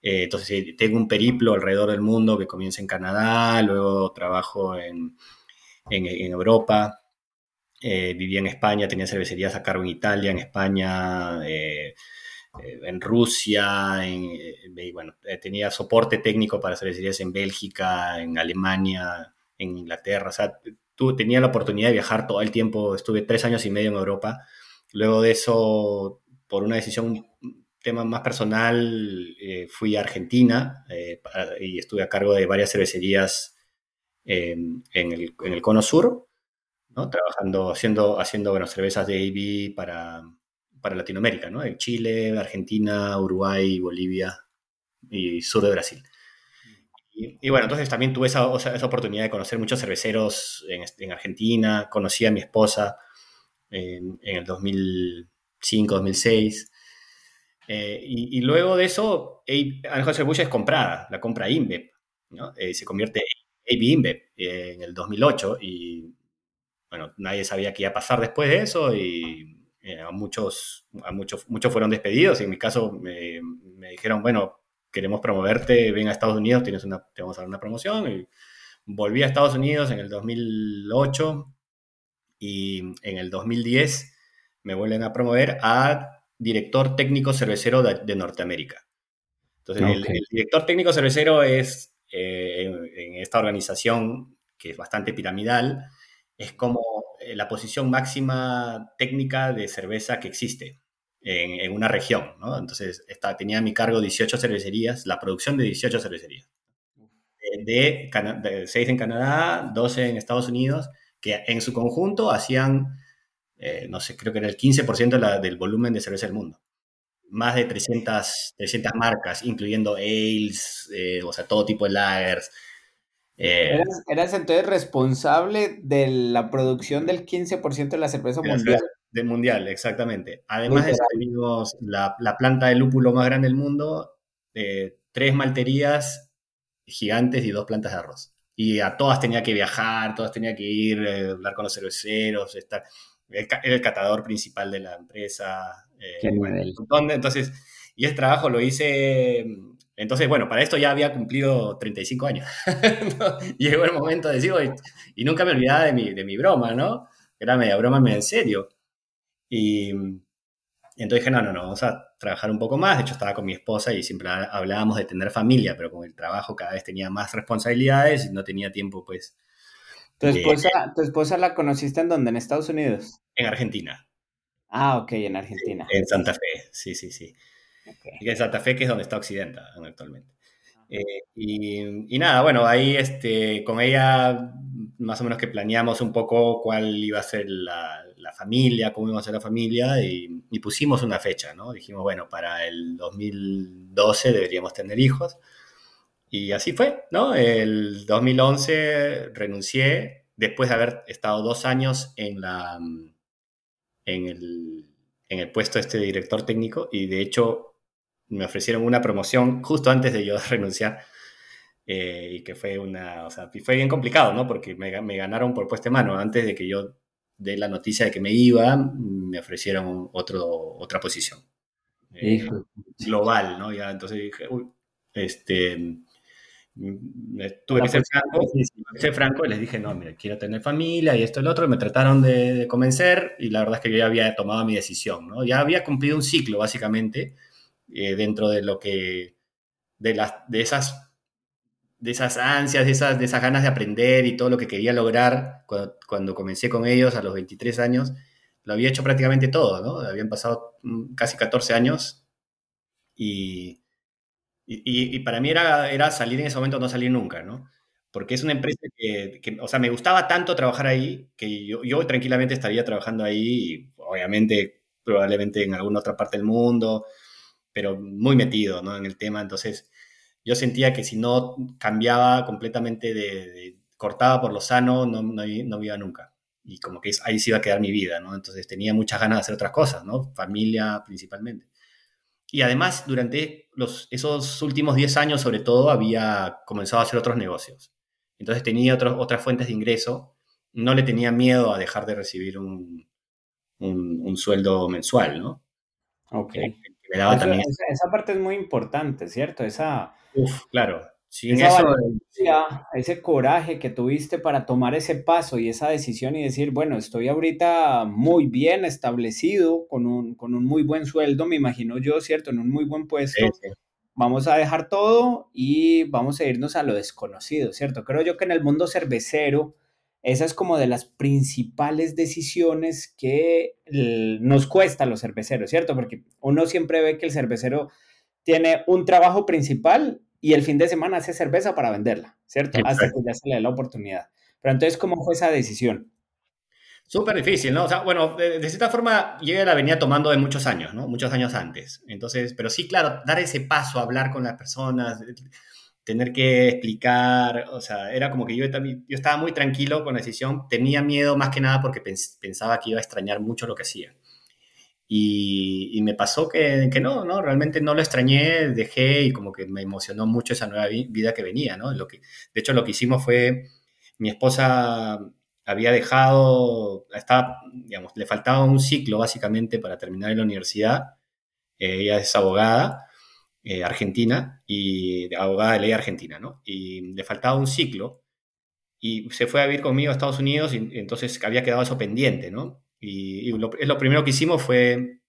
eh, entonces tengo un periplo alrededor del mundo que comienza en Canadá, luego trabajo en, en, Europa, eh, vivía en España, tenía cervecerías a cargo en Italia, en España, eh, en Rusia, en, bueno, tenía soporte técnico para cervecerías en Bélgica, en Alemania, en Inglaterra, o sea, tú, tenía la oportunidad de viajar todo el tiempo, estuve tres años y medio en Europa, luego de eso, por una decisión tema más personal, eh, fui a Argentina eh, y estuve a cargo de varias cervecerías eh, en, el, en, el, Cono Sur, ¿no? trabajando, haciendo, haciendo bueno, cervezas de AB para, para Latinoamérica, ¿no? en Chile, Argentina, Uruguay, Bolivia y sur de Brasil. Y, bueno, entonces también tuve esa, oportunidad de conocer muchos cerveceros en, en Argentina, conocí a mi esposa en, el 2005, 2006. Eh, y, luego de eso, Anheuser-Busch es comprada, la compra InBev, ¿no? Eh, se convierte en AB InBev eh, en el 2008 y, bueno, nadie sabía qué iba a pasar después de eso y a muchos, a muchos, muchos fueron despedidos y en mi caso me, me, dijeron, bueno, queremos promoverte, ven a Estados Unidos, tienes una, te vamos a dar una promoción y volví a Estados Unidos en el 2008 y en el 2010 me vuelven a promover a director técnico cervecero de, de Norteamérica. Entonces, okay. el, el, director técnico cervecero es, eh, en, en, esta organización, que es bastante piramidal, es como eh, la posición máxima técnica de cerveza que existe en, una región. Entonces, tenía a mi cargo 18 cervecerías, la producción de 18 cervecerías. De, de, de 6 en Canadá, 12 en Estados Unidos, que en su conjunto hacían eh, no sé, creo que era el 15% de la, del volumen de cerveza del mundo. Más de 300, 300 marcas, incluyendo ales, eh, o sea, todo tipo de lagers. Eh, ¿Eras, ¿Eras, entonces responsable de la producción del 15% de la cerveza mundial? Del mundial, exactamente. Además de tenemos la, la, planta de lúpulo más grande del mundo, tres malterías gigantes y dos plantas de arroz. Y a todas tenía que viajar, todas tenía que ir, hablar con los cerveceros, estar era el catador principal de la empresa. Eh, entonces, y ese trabajo lo hice, entonces, bueno, para esto ya había cumplido 35 años. Llegó el momento de decir, y, nunca me olvidaba de mi, de mi broma, ¿no? Era media broma, media en serio. Y entonces dije, no, no, no, vamos a trabajar un poco más. De hecho, estaba con mi esposa y siempre hablábamos de tener familia, pero con el trabajo cada vez tenía más responsabilidades y no tenía tiempo, pues, ¿Tu esposa, ¿Tu esposa la conociste en dónde? ¿En Estados Unidos? En Argentina. Ah, ok, en Argentina. En Santa Fe, sí, sí, sí. Okay. En Santa Fe, que es donde está Occidenta actualmente. Eh, y, y, nada, bueno, ahí este, con ella más o menos que planeamos un poco cuál iba a ser la, la familia, cómo iba a ser la familia y, y, pusimos una fecha, ¿no? Dijimos, bueno, para el 2012 deberíamos tener hijos. Y así fue, ¿no? El 2011 renuncié después de haber estado dos años en, la, en, el, en el puesto este de director técnico y de hecho me ofrecieron una promoción justo antes de yo renunciar. eh, y que fue una, o sea, fue bien complicado, ¿no? Porque me, me ganaron por puesta de mano. Antes de que yo dé la noticia de que me iba, me ofrecieron otro, otra posición. Eh, global, ¿no? Ya, entonces dije, uy, este, mm, tuve que ser franco, ser franco y les dije, no, mira, quiero tener familia y esto y lo otro, y me trataron de, convencer y la verdad es que yo ya había tomado mi decisión, ¿no? Ya había cumplido un ciclo, básicamente, eh, dentro de lo que, de, las, de esas de esas ansias, de esas, de esas ganas de aprender y todo lo que quería lograr cuando, cuando, comencé con ellos a los 23 años, lo había hecho prácticamente todo, ¿no? Habían pasado mm, casi 14 años y, y, y, para mí era, era salir en ese momento no salir nunca, ¿no? Porque es una empresa que, que, o sea, me gustaba tanto trabajar ahí que yo, yo tranquilamente estaría trabajando ahí, obviamente, probablemente en alguna otra parte del mundo, pero muy metido, ¿no? En el tema, entonces yo sentía que si no cambiaba completamente de, cortaba por lo sano, no, no, no, iba nunca. Y como que ahí se iba a quedar mi vida, ¿no? Entonces tenía muchas ganas de hacer otras cosas, ¿no? Familia principalmente. Y además, durante los, esos últimos 10 años, sobre todo, había comenzado a hacer otros negocios. Entonces tenía otros, otras fuentes de ingreso. No le tenía miedo a dejar de recibir un, un, sueldo mensual, ¿no? Ok. Me daba también... esa, esa, parte es muy importante, ¿cierto? Esa, Uf, claro. Sin eso, ese coraje que tuviste para tomar ese paso y esa decisión y decir, bueno, estoy ahorita muy bien establecido, con un, con un muy buen sueldo, me imagino yo, ¿cierto? En un muy buen puesto. Vamos a dejar todo y vamos a irnos a lo desconocido, ¿cierto? Creo yo que en el mundo cervecero, esa es como de las principales decisiones que nos cuesta a los cerveceros, ¿cierto? Porque uno siempre ve que el cervecero tiene un trabajo principal y el fin de semana hace cerveza para venderla, ¿cierto? Hasta que ya se le da la oportunidad. Pero entonces, ¿cómo fue esa decisión? Súper difícil, ¿no? O sea, bueno, de, cierta forma yo ya la venía tomando de muchos años, ¿no? Muchos años antes. Entonces, pero sí, claro, dar ese paso, hablar con las personas, tener que explicar, o sea, era como que yo, yo estaba muy tranquilo con la decisión, tenía miedo más que nada porque pensaba que iba a extrañar mucho lo que hacía. Y, me pasó que, que, no, no, realmente no lo extrañé, dejé y como que me emocionó mucho esa nueva vida que venía, ¿no? Lo que, de hecho, lo que hicimos fue, mi esposa había dejado, estaba, digamos, le faltaba un ciclo básicamente para terminar en la universidad. Ella es abogada eh, argentina y abogada de ley argentina, ¿no? Y le faltaba un ciclo y se fue a vivir conmigo a Estados Unidos y entonces había quedado eso pendiente, ¿no? Y, lo, lo, primero que hicimos fue,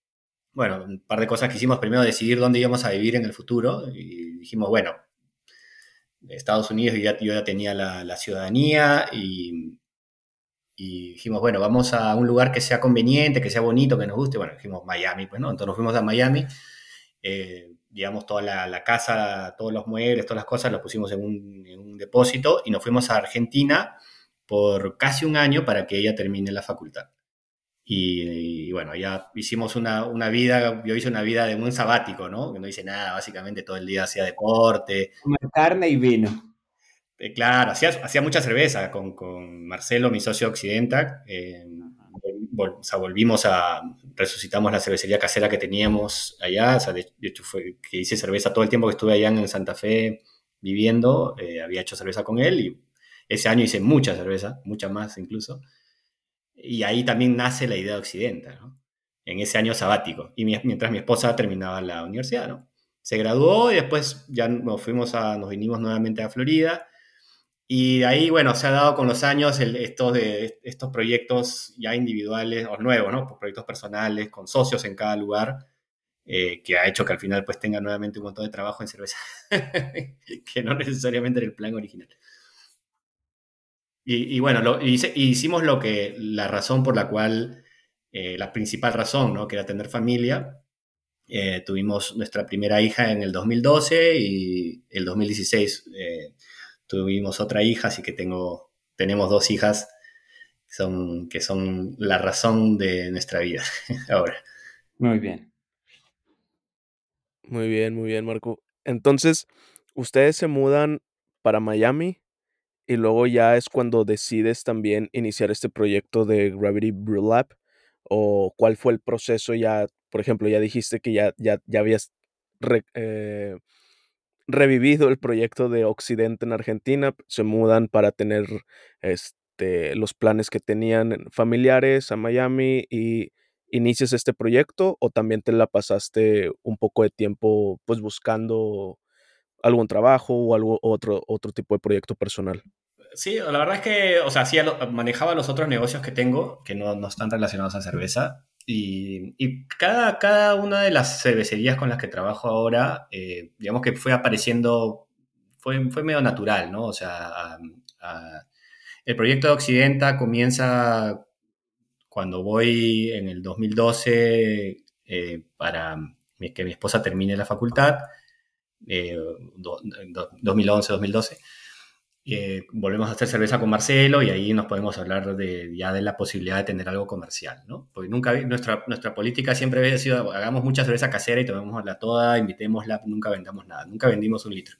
bueno, un par de cosas que hicimos. Primero, decidir dónde íbamos a vivir en el futuro. Y dijimos, bueno, Estados Unidos ya, yo ya tenía la, la ciudadanía y, y, dijimos, bueno, vamos a un lugar que sea conveniente, que sea bonito, que nos guste. Bueno, dijimos Miami, pues, ¿no? Entonces nos fuimos a Miami. Eh, digamos, toda la, la, casa, todos los muebles, todas las cosas, los pusimos en un, en un depósito y nos fuimos a Argentina por casi un año para que ella termine la facultad. Y, bueno, ya hicimos una, una, vida, yo hice una vida de un sabático, ¿no? Que no hice nada, básicamente todo el día hacía deporte. carne y vino. Eh, claro, hacía, hacía mucha cerveza con, con Marcelo, mi socio Occidentac. Eh, o sea, volvimos a, resucitamos la cervecería casera que teníamos allá. O sea, de, hecho, fue que hice cerveza todo el tiempo que estuve allá en Santa Fe viviendo. Eh, había hecho cerveza con él y ese año hice mucha cerveza, mucha más incluso. Y ahí también nace la idea de ¿no? En ese año sabático. Y mientras mi esposa terminaba la universidad, ¿no? Se graduó y después ya nos fuimos a, nos vinimos nuevamente a Florida. Y ahí, bueno, se ha dado con los años estos, de, estos proyectos ya individuales o nuevos, ¿no? Proyectos personales, con socios en cada lugar, eh, que ha hecho que al final pues tenga nuevamente un montón de trabajo en cerveza, que no necesariamente era el plan original. Y, bueno, lo, hicimos lo que, la razón por la cual, eh, la principal razón, ¿no? Que era tener familia. Eh, tuvimos nuestra primera hija en el 2012 y el 2016 eh, tuvimos otra hija, así que tengo, tenemos dos hijas que son, que son la razón de nuestra vida ahora. Muy bien. Muy bien, muy bien, Marco. Entonces, ustedes se mudan para Miami y luego ya es cuando decides también iniciar este proyecto de Gravity Brew Lab o cuál fue el proceso ya, por ejemplo, ya dijiste que ya, ya, ya habías eh, revivido el proyecto de Occidente en Argentina, se mudan para tener este, los planes que tenían familiares a Miami y inicias este proyecto o también te la pasaste un poco de tiempo pues buscando algún trabajo o algo otro otro tipo de proyecto personal. Sí, la verdad es que, o sea, sí manejaba los otros negocios que tengo que no, no están relacionados a cerveza y, cada, cada una de las cervecerías con las que trabajo ahora, eh, digamos que fue apareciendo, fue, fue medio natural, ¿no? O sea, el proyecto de Occidenta comienza cuando voy en el 2012 eh, para que mi esposa termine la facultad, eh, 2011-2012 volvemos a hacer cerveza con Marcelo y ahí nos podemos hablar de, ya de la posibilidad de tener algo comercial, ¿no? Porque nunca, nuestra, nuestra política siempre había sido, hagamos mucha cerveza casera y tomémosla toda, invitémosla, nunca vendamos nada, nunca vendimos un litro.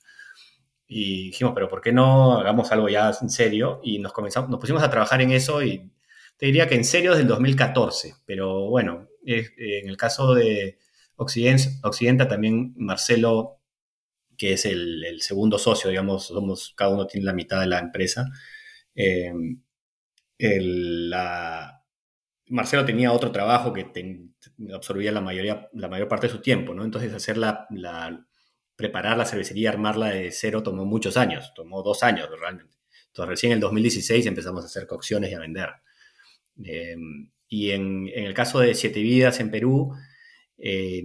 Y dijimos, pero ¿por qué no hagamos algo ya en serio? Y nos, comenzamos, nos pusimos a trabajar en eso y te diría que en serio desde el 2014, pero bueno, en el caso de Occidente, Occidenta también Marcelo que es el, segundo socio, digamos, somos, cada uno tiene la mitad de la empresa. Eh, Marcelo tenía otro trabajo que absorbía la, mayoría, la mayor parte de su tiempo, ¿no? Entonces hacer la, preparar la cervecería, armarla de cero tomó muchos años, tomó dos años realmente. Entonces recién en el 2016 empezamos a hacer cocciones y a vender. Eh, y en, el caso de Siete Vidas en Perú, eh,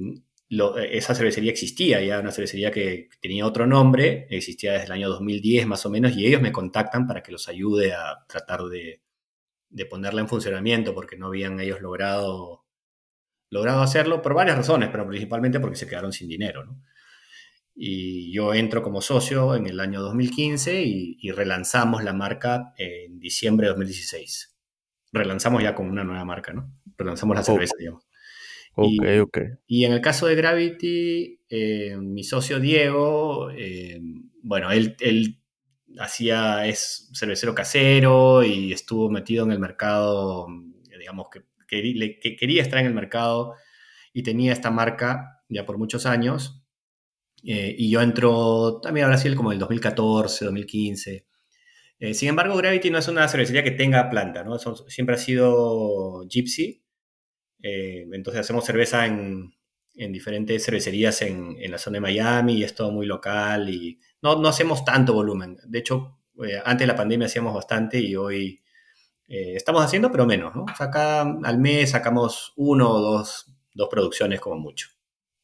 esa cervecería existía, ya una cervecería que tenía otro nombre, existía desde el año 2010 más o menos, y ellos me contactan para que los ayude a tratar de, ponerla en funcionamiento, porque no habían ellos logrado, logrado hacerlo por varias razones, pero principalmente porque se quedaron sin dinero. Y yo entro como socio en el año 2015 y, relanzamos la marca en diciembre de 2016. Relanzamos ya con una nueva marca, ¿no? Relanzamos la cerveza, digamos. Y, en el caso de Gravity, eh, mi socio Diego, eh, bueno, él, él, hacía, es cervecero casero y estuvo metido en el mercado, digamos, que, que, quería estar en el mercado y tenía esta marca ya por muchos años. Eh, y yo entro también a Brasil como en el 2014, 2015. sin embargo, Gravity no es una cervecería que tenga planta, ¿no? siempre ha sido Gypsy eh, entonces hacemos cerveza en, diferentes cervecerías en, la zona de Miami y es todo muy local y no, no hacemos tanto volumen. De hecho, eh, antes de la pandemia hacíamos bastante y hoy eh, estamos haciendo, pero menos. ¿no? acá al mes sacamos uno o dos, dos producciones como mucho.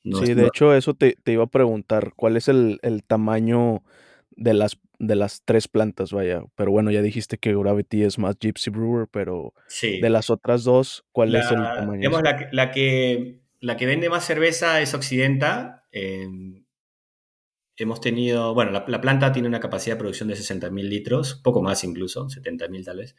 sí, de hecho eso te, iba a preguntar, ¿cuál es el, el tamaño de las de las tres plantas, vaya. Pero bueno, ya dijiste que Gravity es más Gypsy Brewer, pero de las otras dos, ¿cuál es el tamaño? Digamos, la, que, la que vende más cerveza es Occidenta. Em, hemos tenido, bueno, la, planta tiene una capacidad de producción de 60.000 litros, poco más incluso, 70.000 tal vez.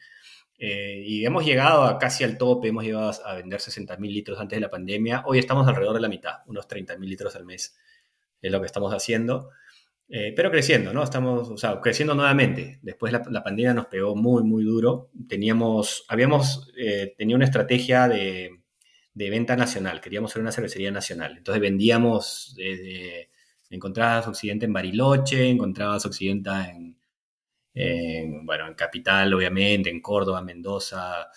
Eh, y hemos llegado a casi al tope, hemos llegado a vender 60.000 litros antes de la pandemia. Hoy estamos alrededor de la mitad, unos 30.000 litros al mes es lo que estamos haciendo. Eh, pero creciendo, ¿no? Estamos, o sea, creciendo nuevamente. Después la, la pandemia nos pegó muy, muy duro. Teníamos, habíamos eh, tenido una estrategia de, de, venta nacional. Queríamos ser una cervecería nacional. Entonces vendíamos desde, encontrabas Occidente en Bariloche, encontrabas Occidente en, en, bueno, en Capital, obviamente, en Córdoba, Mendoza,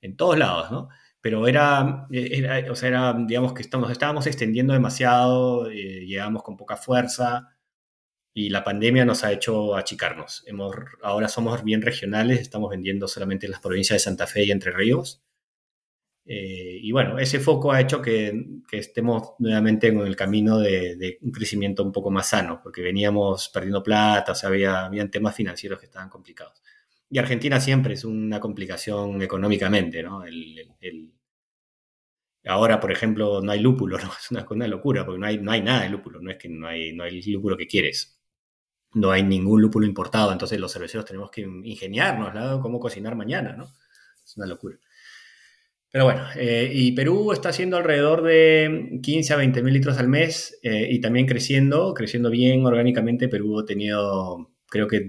en todos lados, ¿no? Pero era, era o sea, era, digamos que estamos, estábamos extendiendo demasiado, eh, llegábamos con poca fuerza y la pandemia nos ha hecho achicarnos. Hemos, ahora somos bien regionales, estamos vendiendo solamente en las provincias de Santa Fe y Entre Ríos. Eh, y bueno, ese foco ha hecho que, que, estemos nuevamente en el camino de, un crecimiento un poco más sano, porque veníamos perdiendo plata, o sea, había, habían temas financieros que estaban complicados. Y Argentina siempre es una complicación económicamente, ¿no? Ahora, por ejemplo, no hay lúpulo, ¿no? Es una, una, locura, porque no hay, no hay nada de lúpulo, no es que no hay, no hay lúpulo que quieres no hay ningún lúpulo importado, entonces los cerveceros tenemos que ingeniarnos ¿no? cómo cocinar mañana, ¿no? Es una locura. Pero bueno, eh, y Perú está haciendo alrededor de 15 a 20 mil litros al mes eh, y también creciendo, creciendo bien orgánicamente. Perú ha tenido, creo que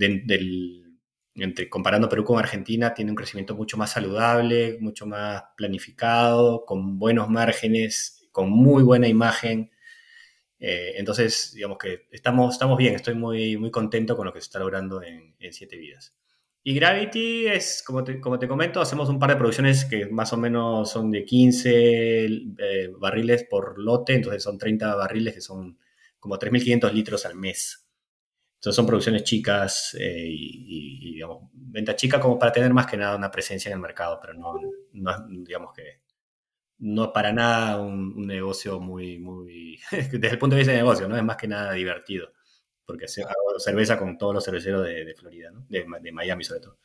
entre, comparando Perú con Argentina, tiene un crecimiento mucho más saludable, mucho más planificado, con buenos márgenes, con muy buena imagen. Eh, entonces, digamos que estamos, estamos bien, estoy muy, muy contento con lo que se está logrando en, en Siete Vidas. Y Gravity es, como te, como te, comento, hacemos un par de producciones que más o menos son de 15 eh, barriles por lote, entonces son 30 barriles que son como 3.500 litros al mes. Entonces son producciones chicas eh, y, y, digamos, venta chica como para tener más que nada una presencia en el mercado, pero no, no digamos que no es para nada un, un, negocio muy, muy, desde el punto de vista de negocio, no es más que nada divertido, porque hago cerveza con todos los cerveceros de, de Florida, ¿no? de, de, Miami sobre todo.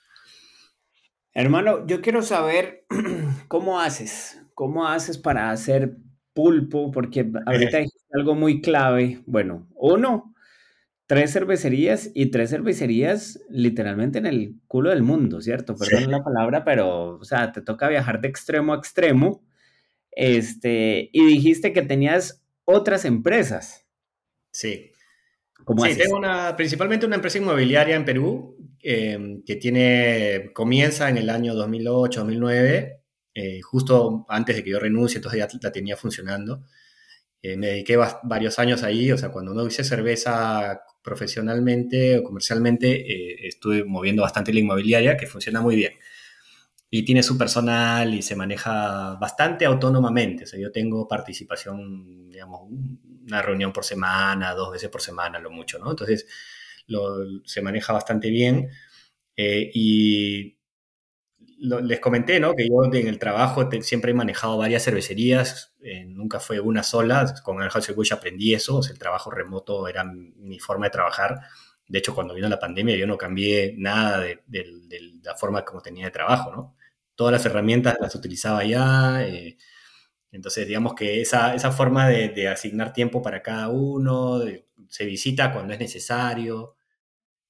Hermano, yo quiero saber cómo haces, cómo haces para hacer pulpo, porque ahorita hay algo muy clave. Bueno, uno, tres cervecerías y tres cervecerías literalmente en el culo del mundo, ¿cierto? Perdón sí. la palabra, pero, o sea, te toca viajar de extremo a extremo este, y dijiste que tenías otras empresas. Sí. ¿Cómo sí, haces? tengo una, principalmente una empresa inmobiliaria en Perú eh, que tiene, comienza en el año 2008, 2009, eh, justo antes de que yo renuncie, entonces ya la tenía funcionando. Eh, me dediqué varios años ahí, o sea, cuando no hice cerveza profesionalmente o comercialmente, eh, estuve moviendo bastante la inmobiliaria, que funciona muy bien y tiene su personal y se maneja bastante autónomamente. O sea, yo tengo participación, digamos, una reunión por semana, dos veces por semana, lo mucho, ¿no? Entonces, lo, se maneja bastante bien. Eh, y les comenté, ¿no? Que yo en el trabajo siempre he manejado varias cervecerías, eh, nunca fue una sola. Con Anheuser-Busch aprendí eso, el trabajo remoto era mi forma de trabajar. De hecho, cuando vino la pandemia yo no cambié nada de, de, de la forma como tenía de trabajo, ¿no? Todas las herramientas las utilizaba ya. Eh, entonces, digamos que esa, esa forma de, de, asignar tiempo para cada uno, se visita cuando es necesario.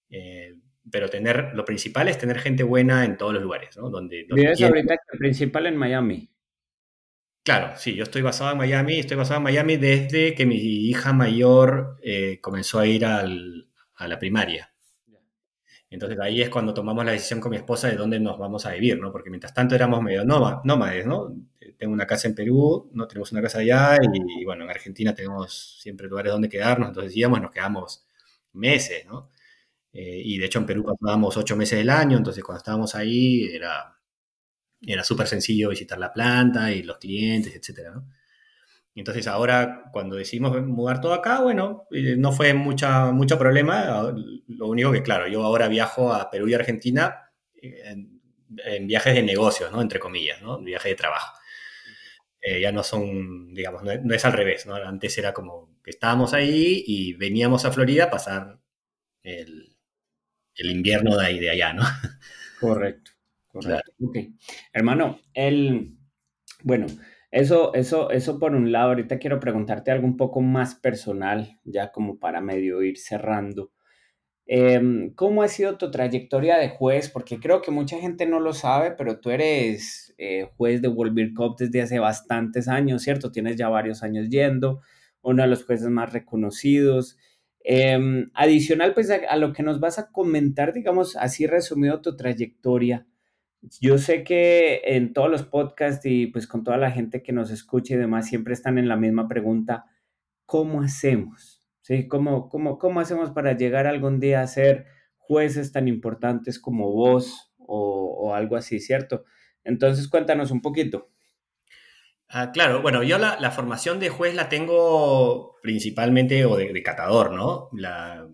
Eh, pero tener, lo principal es tener gente buena en todos los lugares, ¿no? Donde, donde Vives ahorita el principal en Miami. Claro, sí, yo estoy basado en Miami, estoy basado en Miami desde que mi hija mayor eh, comenzó a ir al, a la primaria. Entonces ahí es cuando tomamos la decisión con mi esposa de dónde nos vamos a vivir, ¿no? Porque mientras tanto éramos medio nómades, ¿no? Tengo una casa en Perú, no tenemos una casa allá y, y, bueno, en Argentina tenemos siempre lugares donde quedarnos, entonces íbamos, nos quedamos meses, ¿no? Eh, y de hecho en Perú pasábamos ocho meses del año, entonces cuando estábamos ahí era, era súper sencillo visitar la planta y los clientes, etcétera, ¿no? Entonces ahora cuando decidimos mudar todo acá, bueno, eh, no fue mucha, mucho problema. Lo único que, claro, yo ahora viajo a Perú y Argentina en, en viajes de negocios, ¿no? Entre comillas, ¿no? Viajes de trabajo. Eh, ya no son, digamos, no, no, es al revés, ¿no? Antes era como que estábamos ahí y veníamos a Florida a pasar el, el invierno de ahí de allá, ¿no? Correcto, correcto. Claro. Ok. Hermano, el, bueno, eso, eso, eso por un lado, ahorita quiero preguntarte algo un poco más personal, ya como para medio ir cerrando. Eh, ¿Cómo ha sido tu trayectoria de juez? Porque creo que mucha gente no lo sabe, pero tú eres eh, juez de World Beer Cup desde hace bastantes años, ¿cierto? Tienes ya varios años yendo, uno de los jueces más reconocidos. Eh, adicional, pues a, a, lo que nos vas a comentar, digamos, así resumido tu trayectoria, yo sé que en todos los podcasts y pues con toda la gente que nos escucha y demás siempre están en la misma pregunta, ¿cómo hacemos? ¿Sí? ¿Cómo, cómo, cómo hacemos para llegar algún día a ser jueces tan importantes como vos o, o algo así, ¿cierto? Entonces cuéntanos un poquito. Ah, claro, bueno, yo la, la, formación de juez la tengo principalmente o de, de catador, ¿no? La,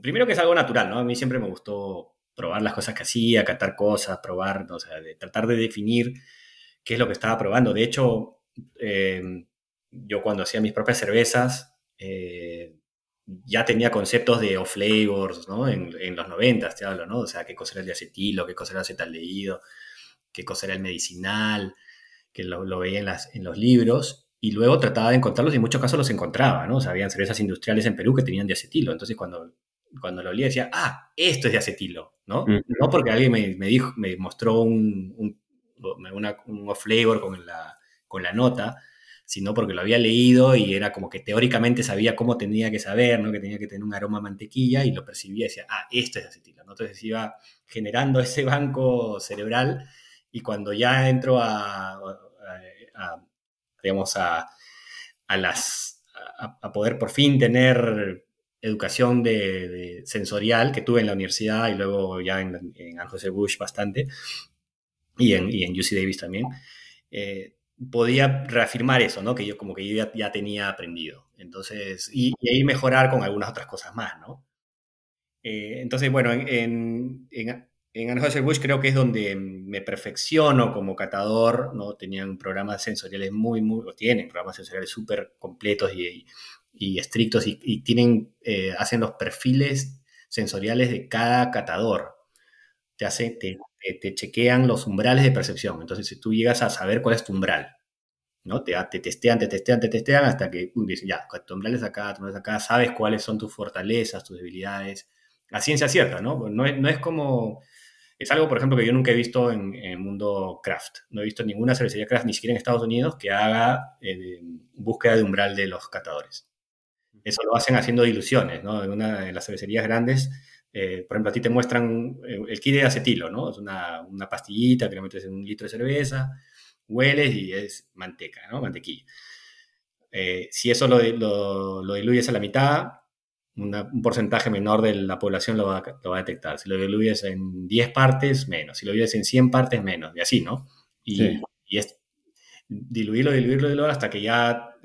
primero que es algo natural, ¿no? A mí siempre me gustó probar las cosas que hacía, catar cosas, probar, o sea, de tratar de definir qué es lo que estaba probando. De hecho, eh, yo cuando hacía mis propias cervezas, eh, ya tenía conceptos de off-flavors, ¿no? En, los 90, te hablo, ¿no? O sea, qué cosa era el acetilo, qué cosa era el acetaldehído, qué cosa era el medicinal, que lo, veía en, en los libros, y luego trataba de encontrarlos y en muchos casos los encontraba, ¿no? O sea, habían cervezas industriales en Perú que tenían de acetilo, entonces cuando cuando lo olía decía, ah, esto es de acetilo, ¿no? Mm. No porque alguien me, me, dijo, me mostró un, un, una, un flavor con la, con la nota, sino porque lo había leído y era como que teóricamente sabía cómo tenía que saber, ¿no? Que tenía que tener un aroma a mantequilla y lo percibía y decía, ah, esto es de acetilo, ¿no? Entonces iba generando ese banco cerebral y cuando ya entro a, a, a digamos, a, a las a, poder por fin tener educación de, sensorial que tuve en la universidad y luego ya en, en José Bush bastante y en, y en UC Davis también, eh, podía reafirmar eso, ¿no? Que yo como que yo ya, tenía aprendido. Entonces, y, ahí mejorar con algunas otras cosas más, ¿no? Eh, entonces, bueno, en, en, en Bush creo que es donde me perfecciono como catador, ¿no? Tenían programas sensoriales muy, muy, o tienen programas sensoriales súper completos y, y, estrictos y, tienen, eh, hacen los perfiles sensoriales de cada catador. Te, hace, te, chequean los umbrales de percepción. Entonces, si tú llegas a saber cuál es tu umbral, ¿no? Te, te testean, te testean, te testean hasta que dicen, ya, tu umbral es acá, tu umbral es acá, sabes cuáles son tus fortalezas, tus debilidades. La ciencia cierta, ¿no? No es, no es como... Es algo, por ejemplo, que yo nunca he visto en, el mundo craft. No he visto ninguna cervecería craft, ni siquiera en Estados Unidos, que haga eh, búsqueda de umbral de los catadores. Eso lo hacen haciendo ilusiones, ¿no? En una de las cervecerías grandes eh, por ejemplo, a ti te muestran eh, el kit de acetilo, ¿no? Es una, una, pastillita que le metes en un litro de cerveza, hueles y es manteca, ¿no? Mantequilla. Eh, si eso lo, lo, lo, diluyes a la mitad, un porcentaje menor de la población lo va, lo va, a detectar. Si lo diluyes en 10 partes, menos. Si lo diluyes en 100 partes, menos. Y así, ¿no? Y, y es diluirlo, diluirlo, diluirlo hasta que ya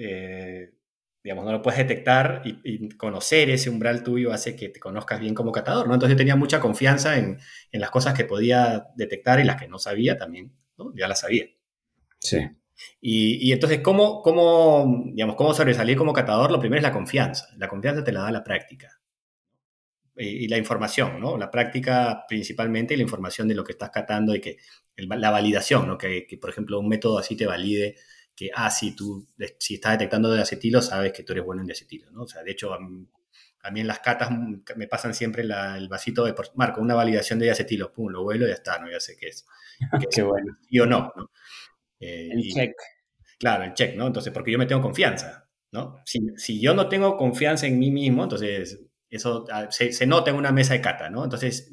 digamos, no lo puedes detectar y, conocer ese umbral tuyo hace que te conozcas bien como catador, ¿no? Entonces yo tenía mucha confianza en, en, las cosas que podía detectar y las que no sabía también, ¿no? Ya las sabía. Sí. Y, y, entonces, ¿cómo, cómo, digamos, ¿cómo sobresalir como catador? Lo primero es la confianza. La confianza te la da la práctica. Y, la información, ¿no? La práctica principalmente y la información de lo que estás catando y que la validación, ¿no? Que, que, por ejemplo, un método así te valide que, ah, si tú, si estás detectando de acetilo, sabes que tú eres bueno en acetilo, ¿no? O sea, de hecho, a mí, en las catas me pasan siempre el vasito de, marco, una validación de acetilo, pum, lo vuelo y ya está, ¿no? Ya sé qué es. Qué bueno. Sí o no, ¿no? Eh, el check. Claro, el check, ¿no? Entonces, porque yo me tengo confianza, ¿no? Si, si yo no tengo confianza en mí mismo, entonces eso ah, se, se nota en una mesa de cata, ¿no? Entonces,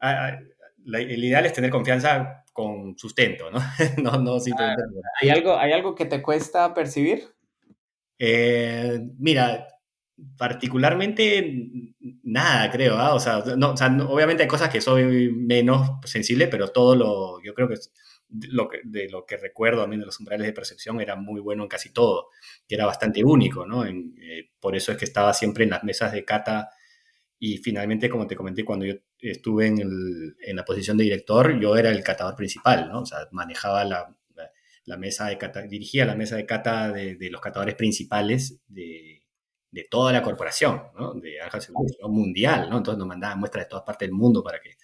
el ideal es tener confianza con sustento, ¿no? no, no ¿Hay, algo, ¿Hay algo que te cuesta percibir? Eh, mira, particularmente nada, creo, ¿ah? o, sea, no, o sea, obviamente hay cosas que soy menos sensible, pero todo lo, yo creo que, lo que de lo que recuerdo a mí de los umbrales de percepción era muy bueno en casi todo, que era bastante único, ¿no? Eh, por eso es que estaba siempre en las mesas de cata y finalmente, como te comenté, cuando yo estuve en, el, en la posición de director, yo era el catador principal, ¿no? O sea, manejaba la, la, mesa de cata, dirigía la mesa de cata de, de los catadores principales de, de, toda la corporación, ¿no? De Anheuser mundial, ¿no? Entonces nos mandaban muestras de todas partes del mundo para que,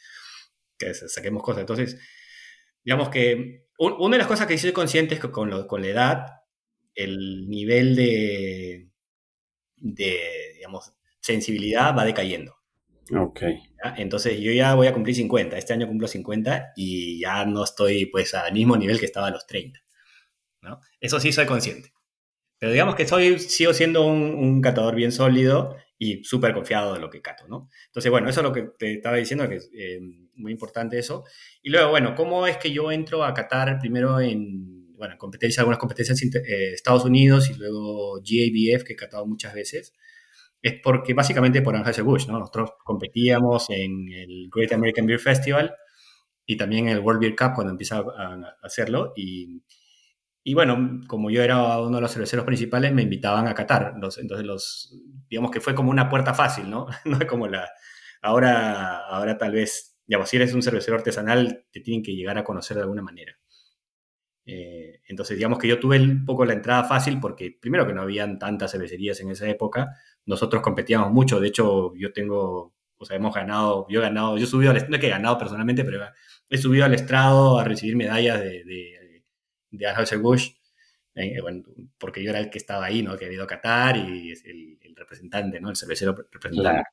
que saquemos cosas. Entonces, digamos que una de las cosas que soy consciente es que con, lo, con la edad, el nivel de, de digamos, sensibilidad va decayendo. Ok. Entonces yo ya voy a cumplir 50, este año cumplo 50 y ya no estoy pues al mismo nivel que estaba a los 30. ¿no? Eso sí soy consciente. Pero digamos que soy, sigo siendo un, catador bien sólido y súper confiado de lo que cato, ¿no? Entonces, bueno, eso es lo que te estaba diciendo, que es eh, muy importante eso. Y luego, bueno, ¿cómo es que yo entro a catar primero en, bueno, competencias, algunas competencias en eh, Estados Unidos y luego GABF, que he catado muchas veces? Es porque básicamente por Anheuser-Busch, ¿no? Nosotros competíamos en el Great American Beer Festival y también en el World Beer Cup cuando empieza a hacerlo y, y bueno, como yo era uno de los cerveceros principales, me invitaban a Qatar. entonces, los, digamos que fue como una puerta fácil, ¿no? No es como la... Ahora, ahora tal vez, digamos, si eres un cervecero artesanal, te tienen que llegar a conocer de alguna manera. Eh, entonces, digamos que yo tuve un poco la entrada fácil porque, primero, que no habían tantas cervecerías en esa época, nosotros competíamos mucho, de hecho yo tengo, o sea, hemos ganado, yo he ganado, yo he subido al no es que he ganado personalmente, pero he subido al estrado a recibir medallas de, de, de Anheuser-Busch, eh, bueno, porque yo era el que estaba ahí, ¿no? Que había ido a Qatar y es el, representante, ¿no? El cervecero representante.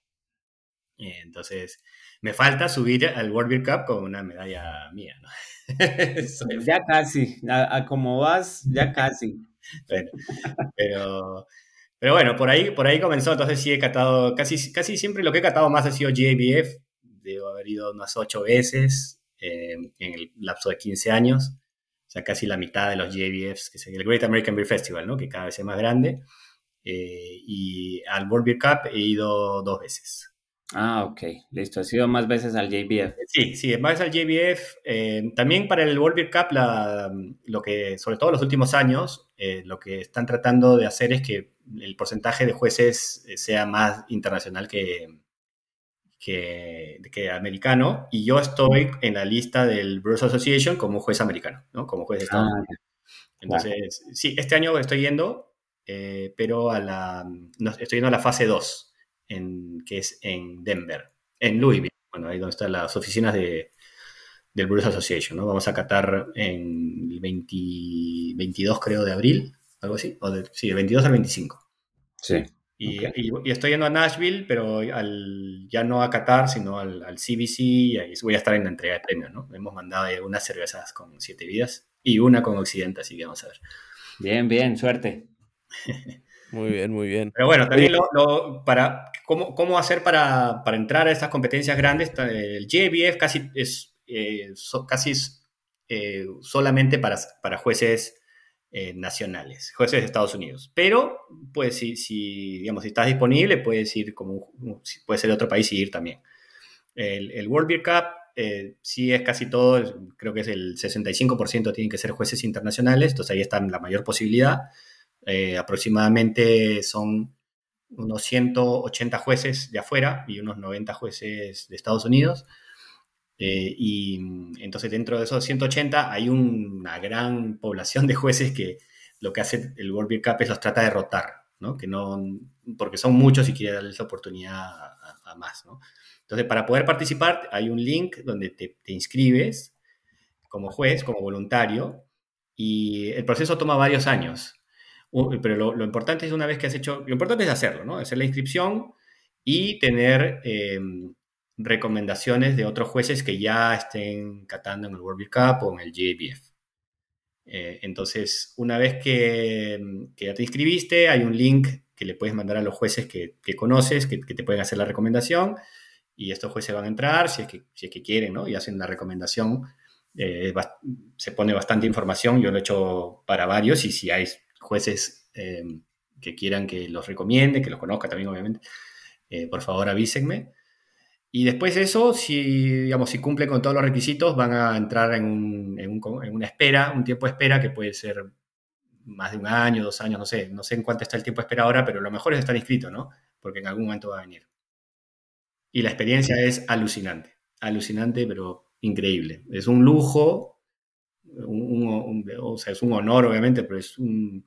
Eh, entonces, me falta subir al World Beer Cup con una medalla mía, ¿no? ya casi, a, como vas, ya casi. pero, pero bueno, por ahí, por ahí comenzó, entonces sí he catado, casi, casi siempre lo que he catado más ha sido GABF, debo haber ido unas ocho veces eh, en el lapso de 15 años, o sea, casi la mitad de los GABFs, que es el Great American Beer Festival, ¿no? que cada vez es más grande. eh, y al World Beer Cup he ido dos veces. Ah, ok, listo. ¿Has ido más veces al JBF? Sí, sí, más al JBF. Eh, también para el World Beer Cup, lo que, sobre todo en los últimos años, eh, lo que están tratando de hacer es que el porcentaje de jueces sea más internacional que, que, americano. Y yo estoy en la lista del Brewers Association como juez americano, ¿no? Como juez de Estados ah, Unidos. Entonces, sí, este año estoy yendo, eh, pero a la, estoy yendo a la fase 2 que es en Denver, en Louisville, bueno, ahí donde están las oficinas de, del Brewers Association, ¿no? Vamos a catar en el 22, creo, de abril, algo así, o sí, el 22 al 25. Sí. Y, estoy yendo a Nashville, pero al, ya no a Qatar, sino al, CBC, y ahí voy a estar en la entrega de premios, ¿no? Hemos mandado unas cervezas con siete vidas y una con Occidente, así que vamos a ver. Bien, bien, suerte. Muy bien, muy bien. Pero bueno, también lo, para, ¿cómo, ¿cómo, hacer para, para, entrar a estas competencias grandes? El JBF casi es, eh, casi eh, solamente para, para jueces eh, nacionales, jueces de Estados Unidos. Pero, pues, si, si, digamos, si estás disponible, puedes ir como, puede ser de otro país y ir también. El, el World Beer Cup sí es casi todo, creo que es el 65% tienen que ser jueces internacionales, entonces ahí está la mayor posibilidad. Eh, aproximadamente son unos 180 jueces de afuera y unos 90 jueces de Estados Unidos. Eh, y entonces dentro de esos 180 hay una gran población de jueces que lo que hace el World Beer Cup es los trata de rotar, ¿no? Que no, porque son muchos y quiere darles la oportunidad a, más, ¿no? Entonces, para poder participar hay un link donde te inscribes como juez, como voluntario, y el proceso toma varios años pero lo, importante es una vez que has hecho, lo importante es hacerlo, ¿no? Hacer la inscripción y tener em, recomendaciones de otros jueces que ya estén catando en el World Beer Cup o en el GABF. Eh, entonces, una vez que, ya te inscribiste, hay un link que le puedes mandar a los jueces que, conoces, que, te pueden hacer la recomendación, y estos jueces van a entrar si es que, si es que quieren, ¿no? Y hacen la recomendación. Eh, se pone bastante información, yo lo he hecho para varios, y si hay jueces eh, que quieran que los recomiende, que los conozca también, obviamente, eh, por favor avísenme. Y después de eso, si, digamos, si cumplen con todos los requisitos, van a entrar en, en, una espera, un tiempo de espera que puede ser más de un año, dos años, no sé, no sé en cuánto está el tiempo de espera ahora, pero lo mejor es estar inscrito, ¿no? Porque en algún momento va a venir. Y la experiencia es alucinante, alucinante, pero increíble. Es un lujo o sea, es un honor, obviamente, pero es un,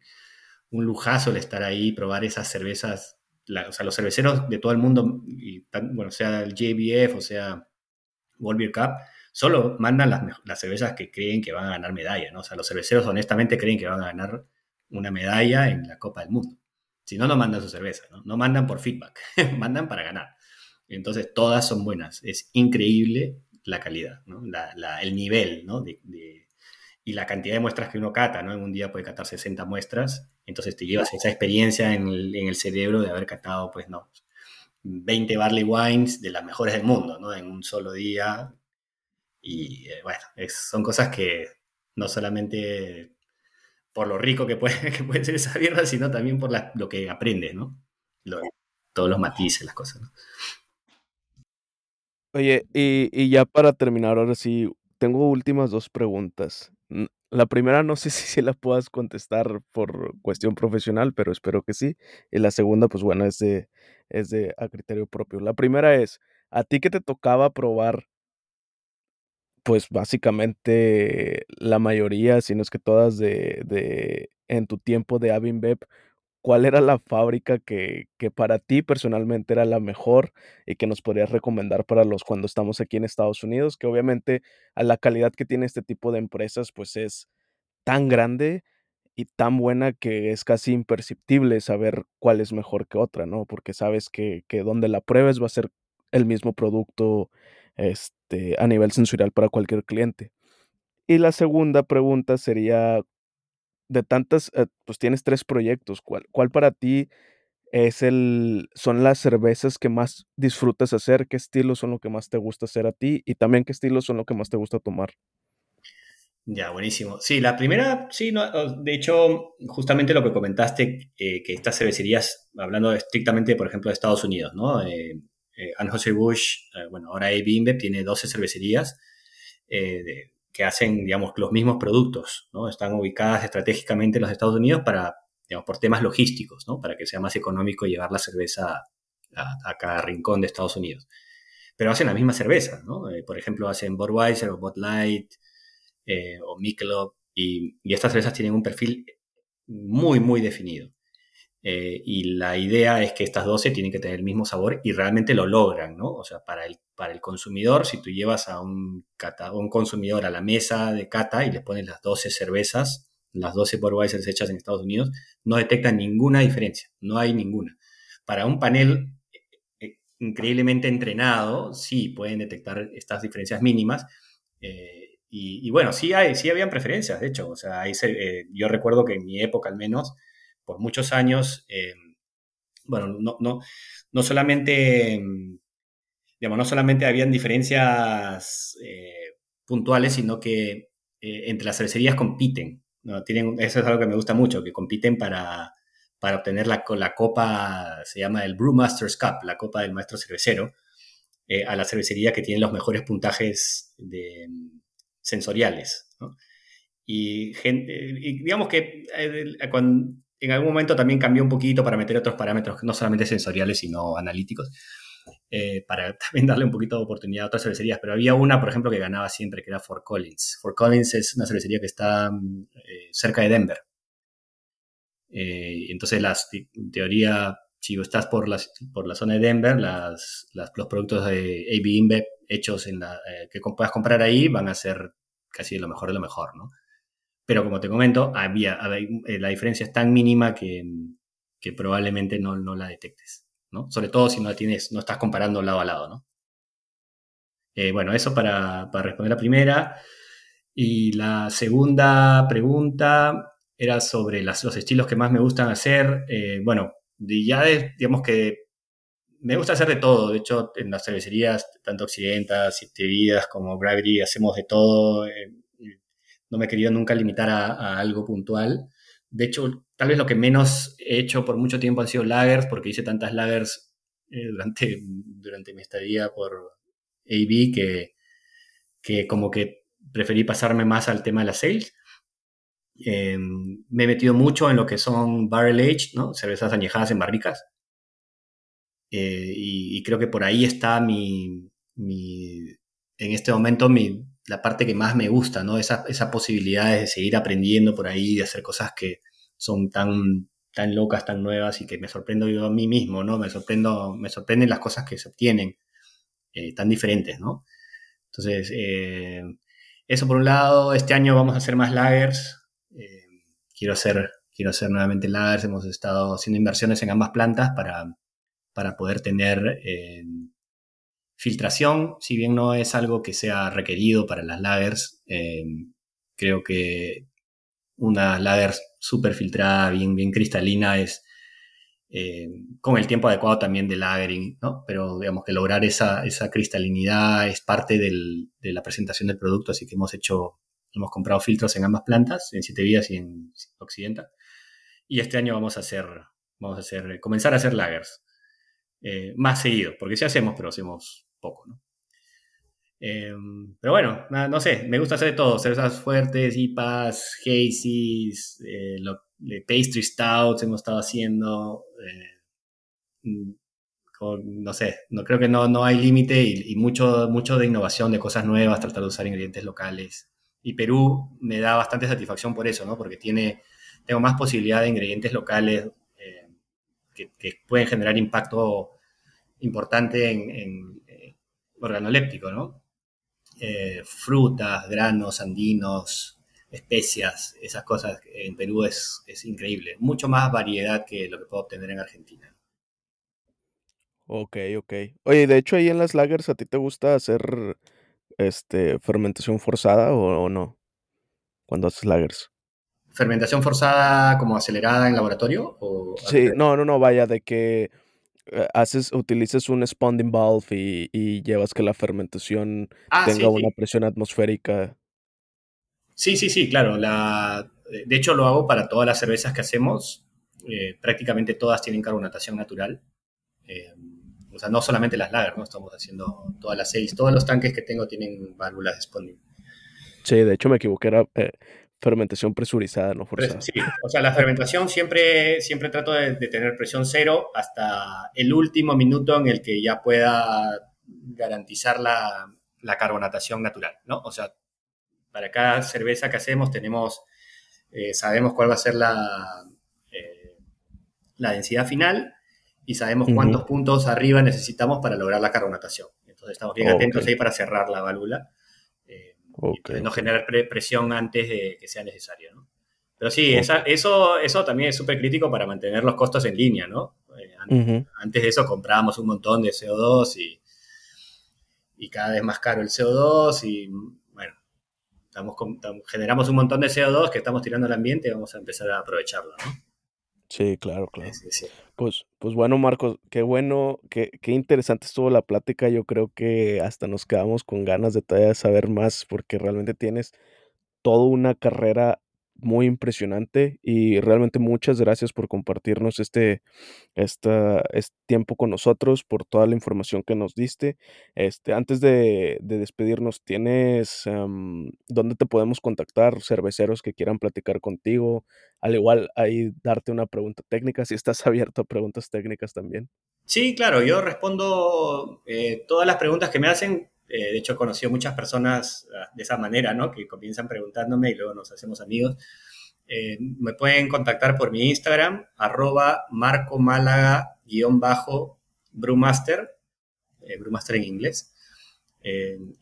un lujazo el estar ahí, probar esas cervezas, o sea, los cerveceros de todo el mundo, y bueno, sea el JBF o sea World Beer Cup, solo mandan las, las, cervezas que creen que van a ganar medalla, ¿no? O sea, los cerveceros honestamente creen que van a ganar una medalla en la Copa del Mundo. Si no, no mandan su cerveza, ¿no? No mandan por feedback, mandan para ganar. Entonces, todas son buenas. Es increíble la calidad, ¿no? la, el nivel, ¿no? de, y la cantidad de muestras que uno cata, ¿no? En un día puede catar 60 muestras, entonces te llevas esa experiencia en el, cerebro de haber catado, pues, no, 20 barley wines de las mejores del mundo, ¿no? En un solo día. Y eh, bueno, son cosas que no solamente por lo rico que puede, que puede ser esa birra, sino también por lo que aprendes, ¿no? todos los matices, las cosas, ¿no? Oye, y, y ya para terminar, ahora sí, tengo últimas dos preguntas. La primera no sé si la puedas contestar por cuestión profesional, pero espero que sí. Y la segunda, pues bueno, es de, es de a criterio propio. La primera es, ¿a ti que te tocaba probar? Pues básicamente la mayoría, si no es que todas de, de en tu tiempo de Avinbep, ¿cuál era la fábrica que, que, para ti personalmente era la mejor y que nos podrías recomendar para los cuando estamos aquí en Estados Unidos? Que obviamente a la calidad que tiene este tipo de empresas, pues es tan grande y tan buena que es casi imperceptible saber cuál es mejor que otra, ¿no? Porque sabes que, que donde la pruebes va a ser el mismo producto este, a nivel sensorial para cualquier cliente. Y la segunda pregunta sería, de tantas, eh, pues tienes tres proyectos. ¿Cuál, ¿Cuál, para ti es el, son las cervezas que más disfrutas hacer? ¿Qué estilos son lo que más te gusta hacer a ti? Y también qué estilos son lo que más te gusta tomar. Ya, buenísimo. Sí, la primera, sí, no, de hecho, justamente lo que comentaste, eh, que estas cervecerías, hablando estrictamente, por ejemplo, de Estados Unidos, ¿no? Eh, eh Anheuser-Busch, eh, bueno, ahora AB InBev tiene 12 cervecerías que hacen, digamos, los mismos productos, ¿no? Están ubicadas estratégicamente en los Estados Unidos para, digamos, por temas logísticos, ¿no? Para que sea más económico llevar la cerveza a, cada rincón de Estados Unidos. Pero hacen la misma cerveza, ¿no? por ejemplo, hacen Budweiser o Bud Light, eh, o Michelob, y, estas cervezas tienen un perfil muy, muy definido. Eh, y la idea es que estas 12 tienen que tener el mismo sabor y realmente lo logran, ¿no? O sea, para el, para el consumidor, si tú llevas a un, un consumidor a la mesa de cata y le pones las 12 cervezas, las 12 Budweiser hechas en Estados Unidos, no detectan ninguna diferencia, no hay ninguna. Para un panel eh, increíblemente entrenado, sí pueden detectar estas diferencias mínimas, y, bueno, sí, hay, sí habían preferencias, de hecho. O sea, eh, yo recuerdo que en mi época al menos, por muchos años, eh, bueno, no, no, no solamente, digamos, no solamente habían diferencias eh, puntuales, sino que entre las cervecerías compiten. ¿no? Tienen, eso es algo que me gusta mucho, que compiten para, para obtener la, la copa, se llama el Brewmaster's Cup, la copa del maestro cervecero, a la cervecería que tiene los mejores puntajes de sensoriales. Y, digamos que eh, en algún momento también cambió un poquito para meter otros parámetros, no solamente sensoriales, sino analíticos, eh, para también darle un poquito de oportunidad a otras cervecerías. Pero había una, por ejemplo, que ganaba siempre, que era Fort Collins. Fort Collins es una cervecería que está eh, cerca de Denver. entonces, las, en teoría, si estás por la, por la zona de Denver, las, los productos de AB InBev hechos en la, que puedas comprar ahí van a ser casi lo mejor de lo mejor, ¿no? Pero como te comento, había, eh, la diferencia es tan mínima que, que probablemente no, no, la detectes, ¿no? Sobre todo si no tienes, no estás comparando lado a lado, ¿no? Eh, bueno, eso para, para, responder la primera. Y la segunda pregunta era sobre los estilos que más me gustan hacer. Eh, bueno, ya digamos que me gusta hacer de todo. De hecho, en las cervecerías, tanto Occidentas, Siete Vidas como Gravity, hacemos de todo. No me he querido nunca limitar a, algo puntual. De hecho, tal vez lo que menos he hecho por mucho tiempo han sido lagers, porque hice tantas lagers eh, durante, durante mi estadía por AB que, que como que preferí pasarme más al tema de las sales. Em, me he metido mucho en lo que son barrel aged, ¿no? cervezas añejadas en barricas. Eh, y, creo que por ahí está mi, en este momento mi, la parte que más me gusta, ¿no? Esa, esa posibilidad de seguir aprendiendo por ahí, de hacer cosas que son tan, tan locas, tan nuevas y que me sorprendo yo a mí mismo, ¿no? Me, sorprendo, me sorprenden las cosas que se obtienen eh, tan diferentes, ¿no? Entonces, eh, eso por un lado, este año vamos a hacer más lagers. quiero hacer, quiero hacer nuevamente lagers. Hemos estado haciendo inversiones en ambas plantas para, para poder tener eh, filtración, si bien no es algo que sea requerido para las lagers, eh, creo que una lager súper filtrada, bien, bien cristalina, es eh, con el tiempo adecuado también de lagering, ¿no? Pero digamos que lograr esa, esa cristalinidad es parte de la presentación del producto, así que hemos hecho, hemos comprado filtros en ambas plantas, en Siete Vías y en Occidental. Y este año vamos a hacer, vamos a hacer, comenzar a hacer lagers. Eh, más seguido, porque sí hacemos, pero hacemos poco, ¿no? Em, pero bueno, no sé, me gusta hacer de todo, cervezas fuertes, IPAs, hazies, eh, pastry stouts hemos estado haciendo, eh, mm, no sé, no creo que no, no hay límite y, mucho, mucho de innovación, de cosas nuevas, tratar de usar ingredientes locales. Y Perú me da bastante satisfacción por eso, ¿no? Porque tiene, tengo más posibilidad de ingredientes locales que, pueden generar impacto importante en, eh, organoléptico, ¿no? Eh, frutas, granos, andinos, especias, esas cosas en Perú es, es, increíble. Mucho más variedad que lo que puedo obtener en Argentina. Ok, ok. Oye, de hecho ahí en las lagers, ¿a ti te gusta hacer este, fermentación forzada o, o no? Cuando haces lagers. ¿Fermentación forzada como acelerada en laboratorio? O sí, no, no, no, vaya, de que haces, utilizas un spawning valve y, llevas que la fermentación ah, tenga una presión atmosférica. Sí, sí, sí, claro. La, de hecho, lo hago para todas las cervezas que hacemos. Eh, prácticamente todas tienen carbonatación natural. Eh, o sea, no solamente las lager, ¿no? Estamos haciendo todas las seis. Todos los tanques que tengo tienen válvulas de sponding. Sí, de hecho me equivoqué, era eh, fermentación presurizada, no forzada. Sí, o sea, la fermentación siempre, siempre trato de, tener presión cero hasta el último minuto en el que ya pueda garantizar la, la carbonatación natural, ¿no? O sea, para cada cerveza que hacemos tenemos, eh, sabemos cuál va a ser la, eh, la densidad final y sabemos cuántos puntos arriba necesitamos para lograr la carbonatación. Entonces estamos bien atentos ahí para cerrar la válvula. Eh, y no generar presión antes de que sea necesario, ¿no? Pero sí, eso, eso también es súper crítico para mantener los costos en línea, ¿no? Antes de eso comprábamos un montón de CO2 y, y cada vez más caro el CO2 y bueno, estamos, generamos un montón de CO2 que estamos tirando al ambiente y vamos a empezar a aprovecharlo, ¿no? Sí, claro, claro. Pues, pues bueno, Marcos, qué bueno, qué, qué interesante estuvo la plática. Yo creo que hasta nos quedamos con ganas de todavía saber más porque realmente tienes toda una carrera muy impresionante y realmente muchas gracias por compartirnos este, esta, este tiempo con nosotros, por toda la información que nos diste. Este, antes de, despedirnos, ¿tienes dónde te podemos contactar? Cerveceros que quieran platicar contigo. Al igual, ahí darte una pregunta técnica, si estás abierto a preguntas técnicas también. Sí, claro, yo respondo eh, todas las preguntas que me hacen eh, de hecho, he conocido muchas personas ah, de esa manera, ¿no? Que comienzan preguntándome y luego nos hacemos amigos. Eh, me pueden contactar por mi Instagram, arroba marcomálaga-brewmaster, eh, brewmaster en inglés.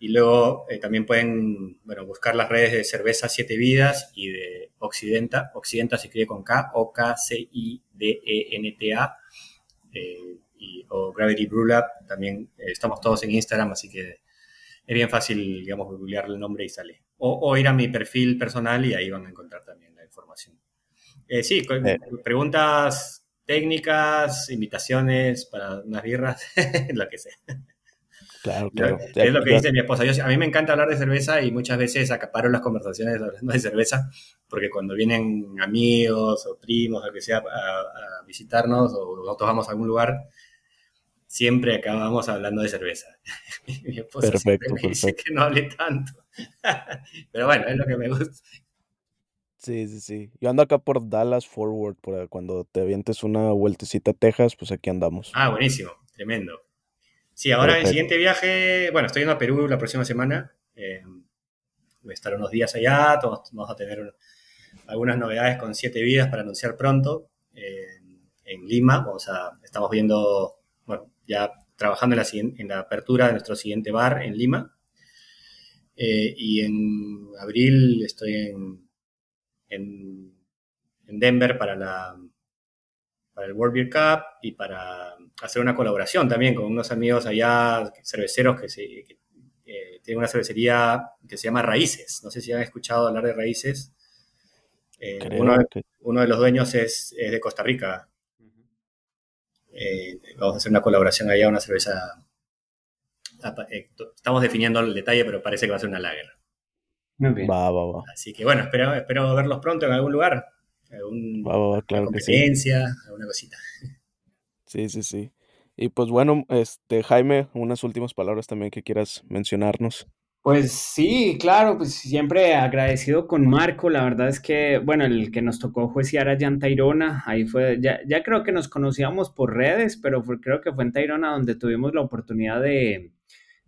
y luego también pueden bueno, buscar las redes de Cerveza Siete Vidas y de Occidenta. Occidenta se escribe con K, O-K-C-I-D-E-N-T-A. o Gravity Brew Lab, también estamos todos en Instagram, así que es bien fácil, digamos, googlear el nombre y sale. O, ir a mi perfil personal y ahí van a encontrar también la información. Eh, sí, eh. preguntas técnicas, invitaciones para unas birras, lo que sea. Claro, claro. Es lo que dice mi esposa. a mí me encanta hablar de cerveza y muchas veces acaparo las conversaciones hablando de cerveza, porque cuando vienen amigos o primos o lo que sea a, a visitarnos o nosotros vamos a algún lugar, siempre acabamos hablando de cerveza. Mi esposa perfecto, me dice que no hable tanto. Pero bueno, es lo que me gusta. Sí, sí, sí. Yo ando acá por Dallas Forward, por cuando te avientes una vueltecita a Texas, pues aquí andamos. Ah, buenísimo, tremendo. Sí, ahora el siguiente viaje, bueno, estoy yendo a Perú la próxima semana. Eh, voy a estar unos días allá, todos vamos a tener algunas novedades con siete vidas para anunciar pronto. Eh, en Lima, vamos a, estamos viendo, ya trabajando en la, apertura de nuestro siguiente bar en Lima. Eh, y en abril estoy en, en, Denver para, la, para el World Beer Cup y para hacer una colaboración también con unos amigos allá, cerveceros que, se, eh, tienen una cervecería que se llama Raíces. No sé si han escuchado hablar de Raíces. Eh, uno, uno, de los dueños es, es de Costa Rica, eh, vamos a hacer una colaboración allá, una cerveza. Eh, estamos definiendo el detalle, pero parece que va a ser una lager. Muy bien. Va, va, va. Así que bueno, espero, espero verlos pronto en algún lugar. Algún, va, claro competencia, alguna cosita. Sí, sí, sí. Y pues bueno, este Jaime, unas últimas palabras también que quieras mencionarnos. Pues sí, claro, pues siempre agradecido con Marco. La verdad es que, bueno, el que nos tocó juiciar allá en Tairona, ahí fue, ya, ya creo que nos conocíamos por redes, pero creo que fue en Tairona donde tuvimos la oportunidad de,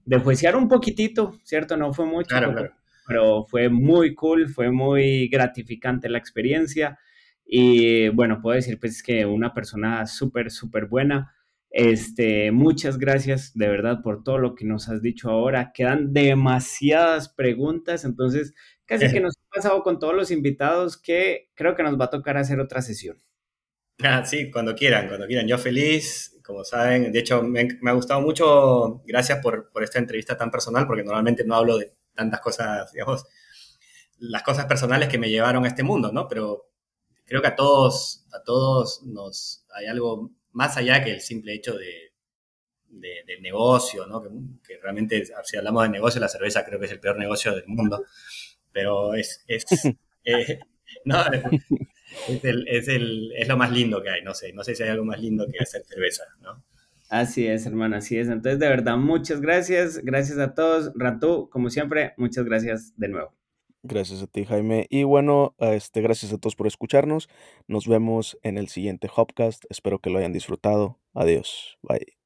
de juiciar un poquitito, ¿cierto? No fue mucho, claro, pero, pero fue muy cool, fue muy gratificante la experiencia. Y bueno, puedo decir pues que una persona súper, súper buena. Este, muchas gracias de verdad por todo lo que nos has dicho ahora. Quedan demasiadas preguntas, entonces casi que nos ha pasado con todos los invitados que creo que nos va a tocar hacer otra sesión. Ah, sí, cuando quieran, cuando quieran. Yo feliz, como saben. De hecho, me, ha gustado mucho. Gracias por, por, esta entrevista tan personal, porque normalmente no hablo de tantas cosas, digamos, las cosas personales que me llevaron a este mundo, ¿no? Pero creo que a todos, a todos nos hay algo más allá que el simple hecho de, del negocio, ¿no? Que, realmente, si hablamos de negocio, la cerveza creo que es el peor negocio del mundo. pero es, es, eh, no, es, el, es, el, es, lo más lindo que hay, no sé, no sé si hay algo más lindo que hacer cerveza, ¿no? Así es, hermano, así es. Entonces, de verdad, muchas gracias, gracias a todos. Ratu, como siempre, muchas gracias de nuevo. Gracias a ti, Jaime. Y bueno, este, gracias a todos por escucharnos. Nos vemos en el siguiente Hopcast. Espero que lo hayan disfrutado. Adiós. Bye.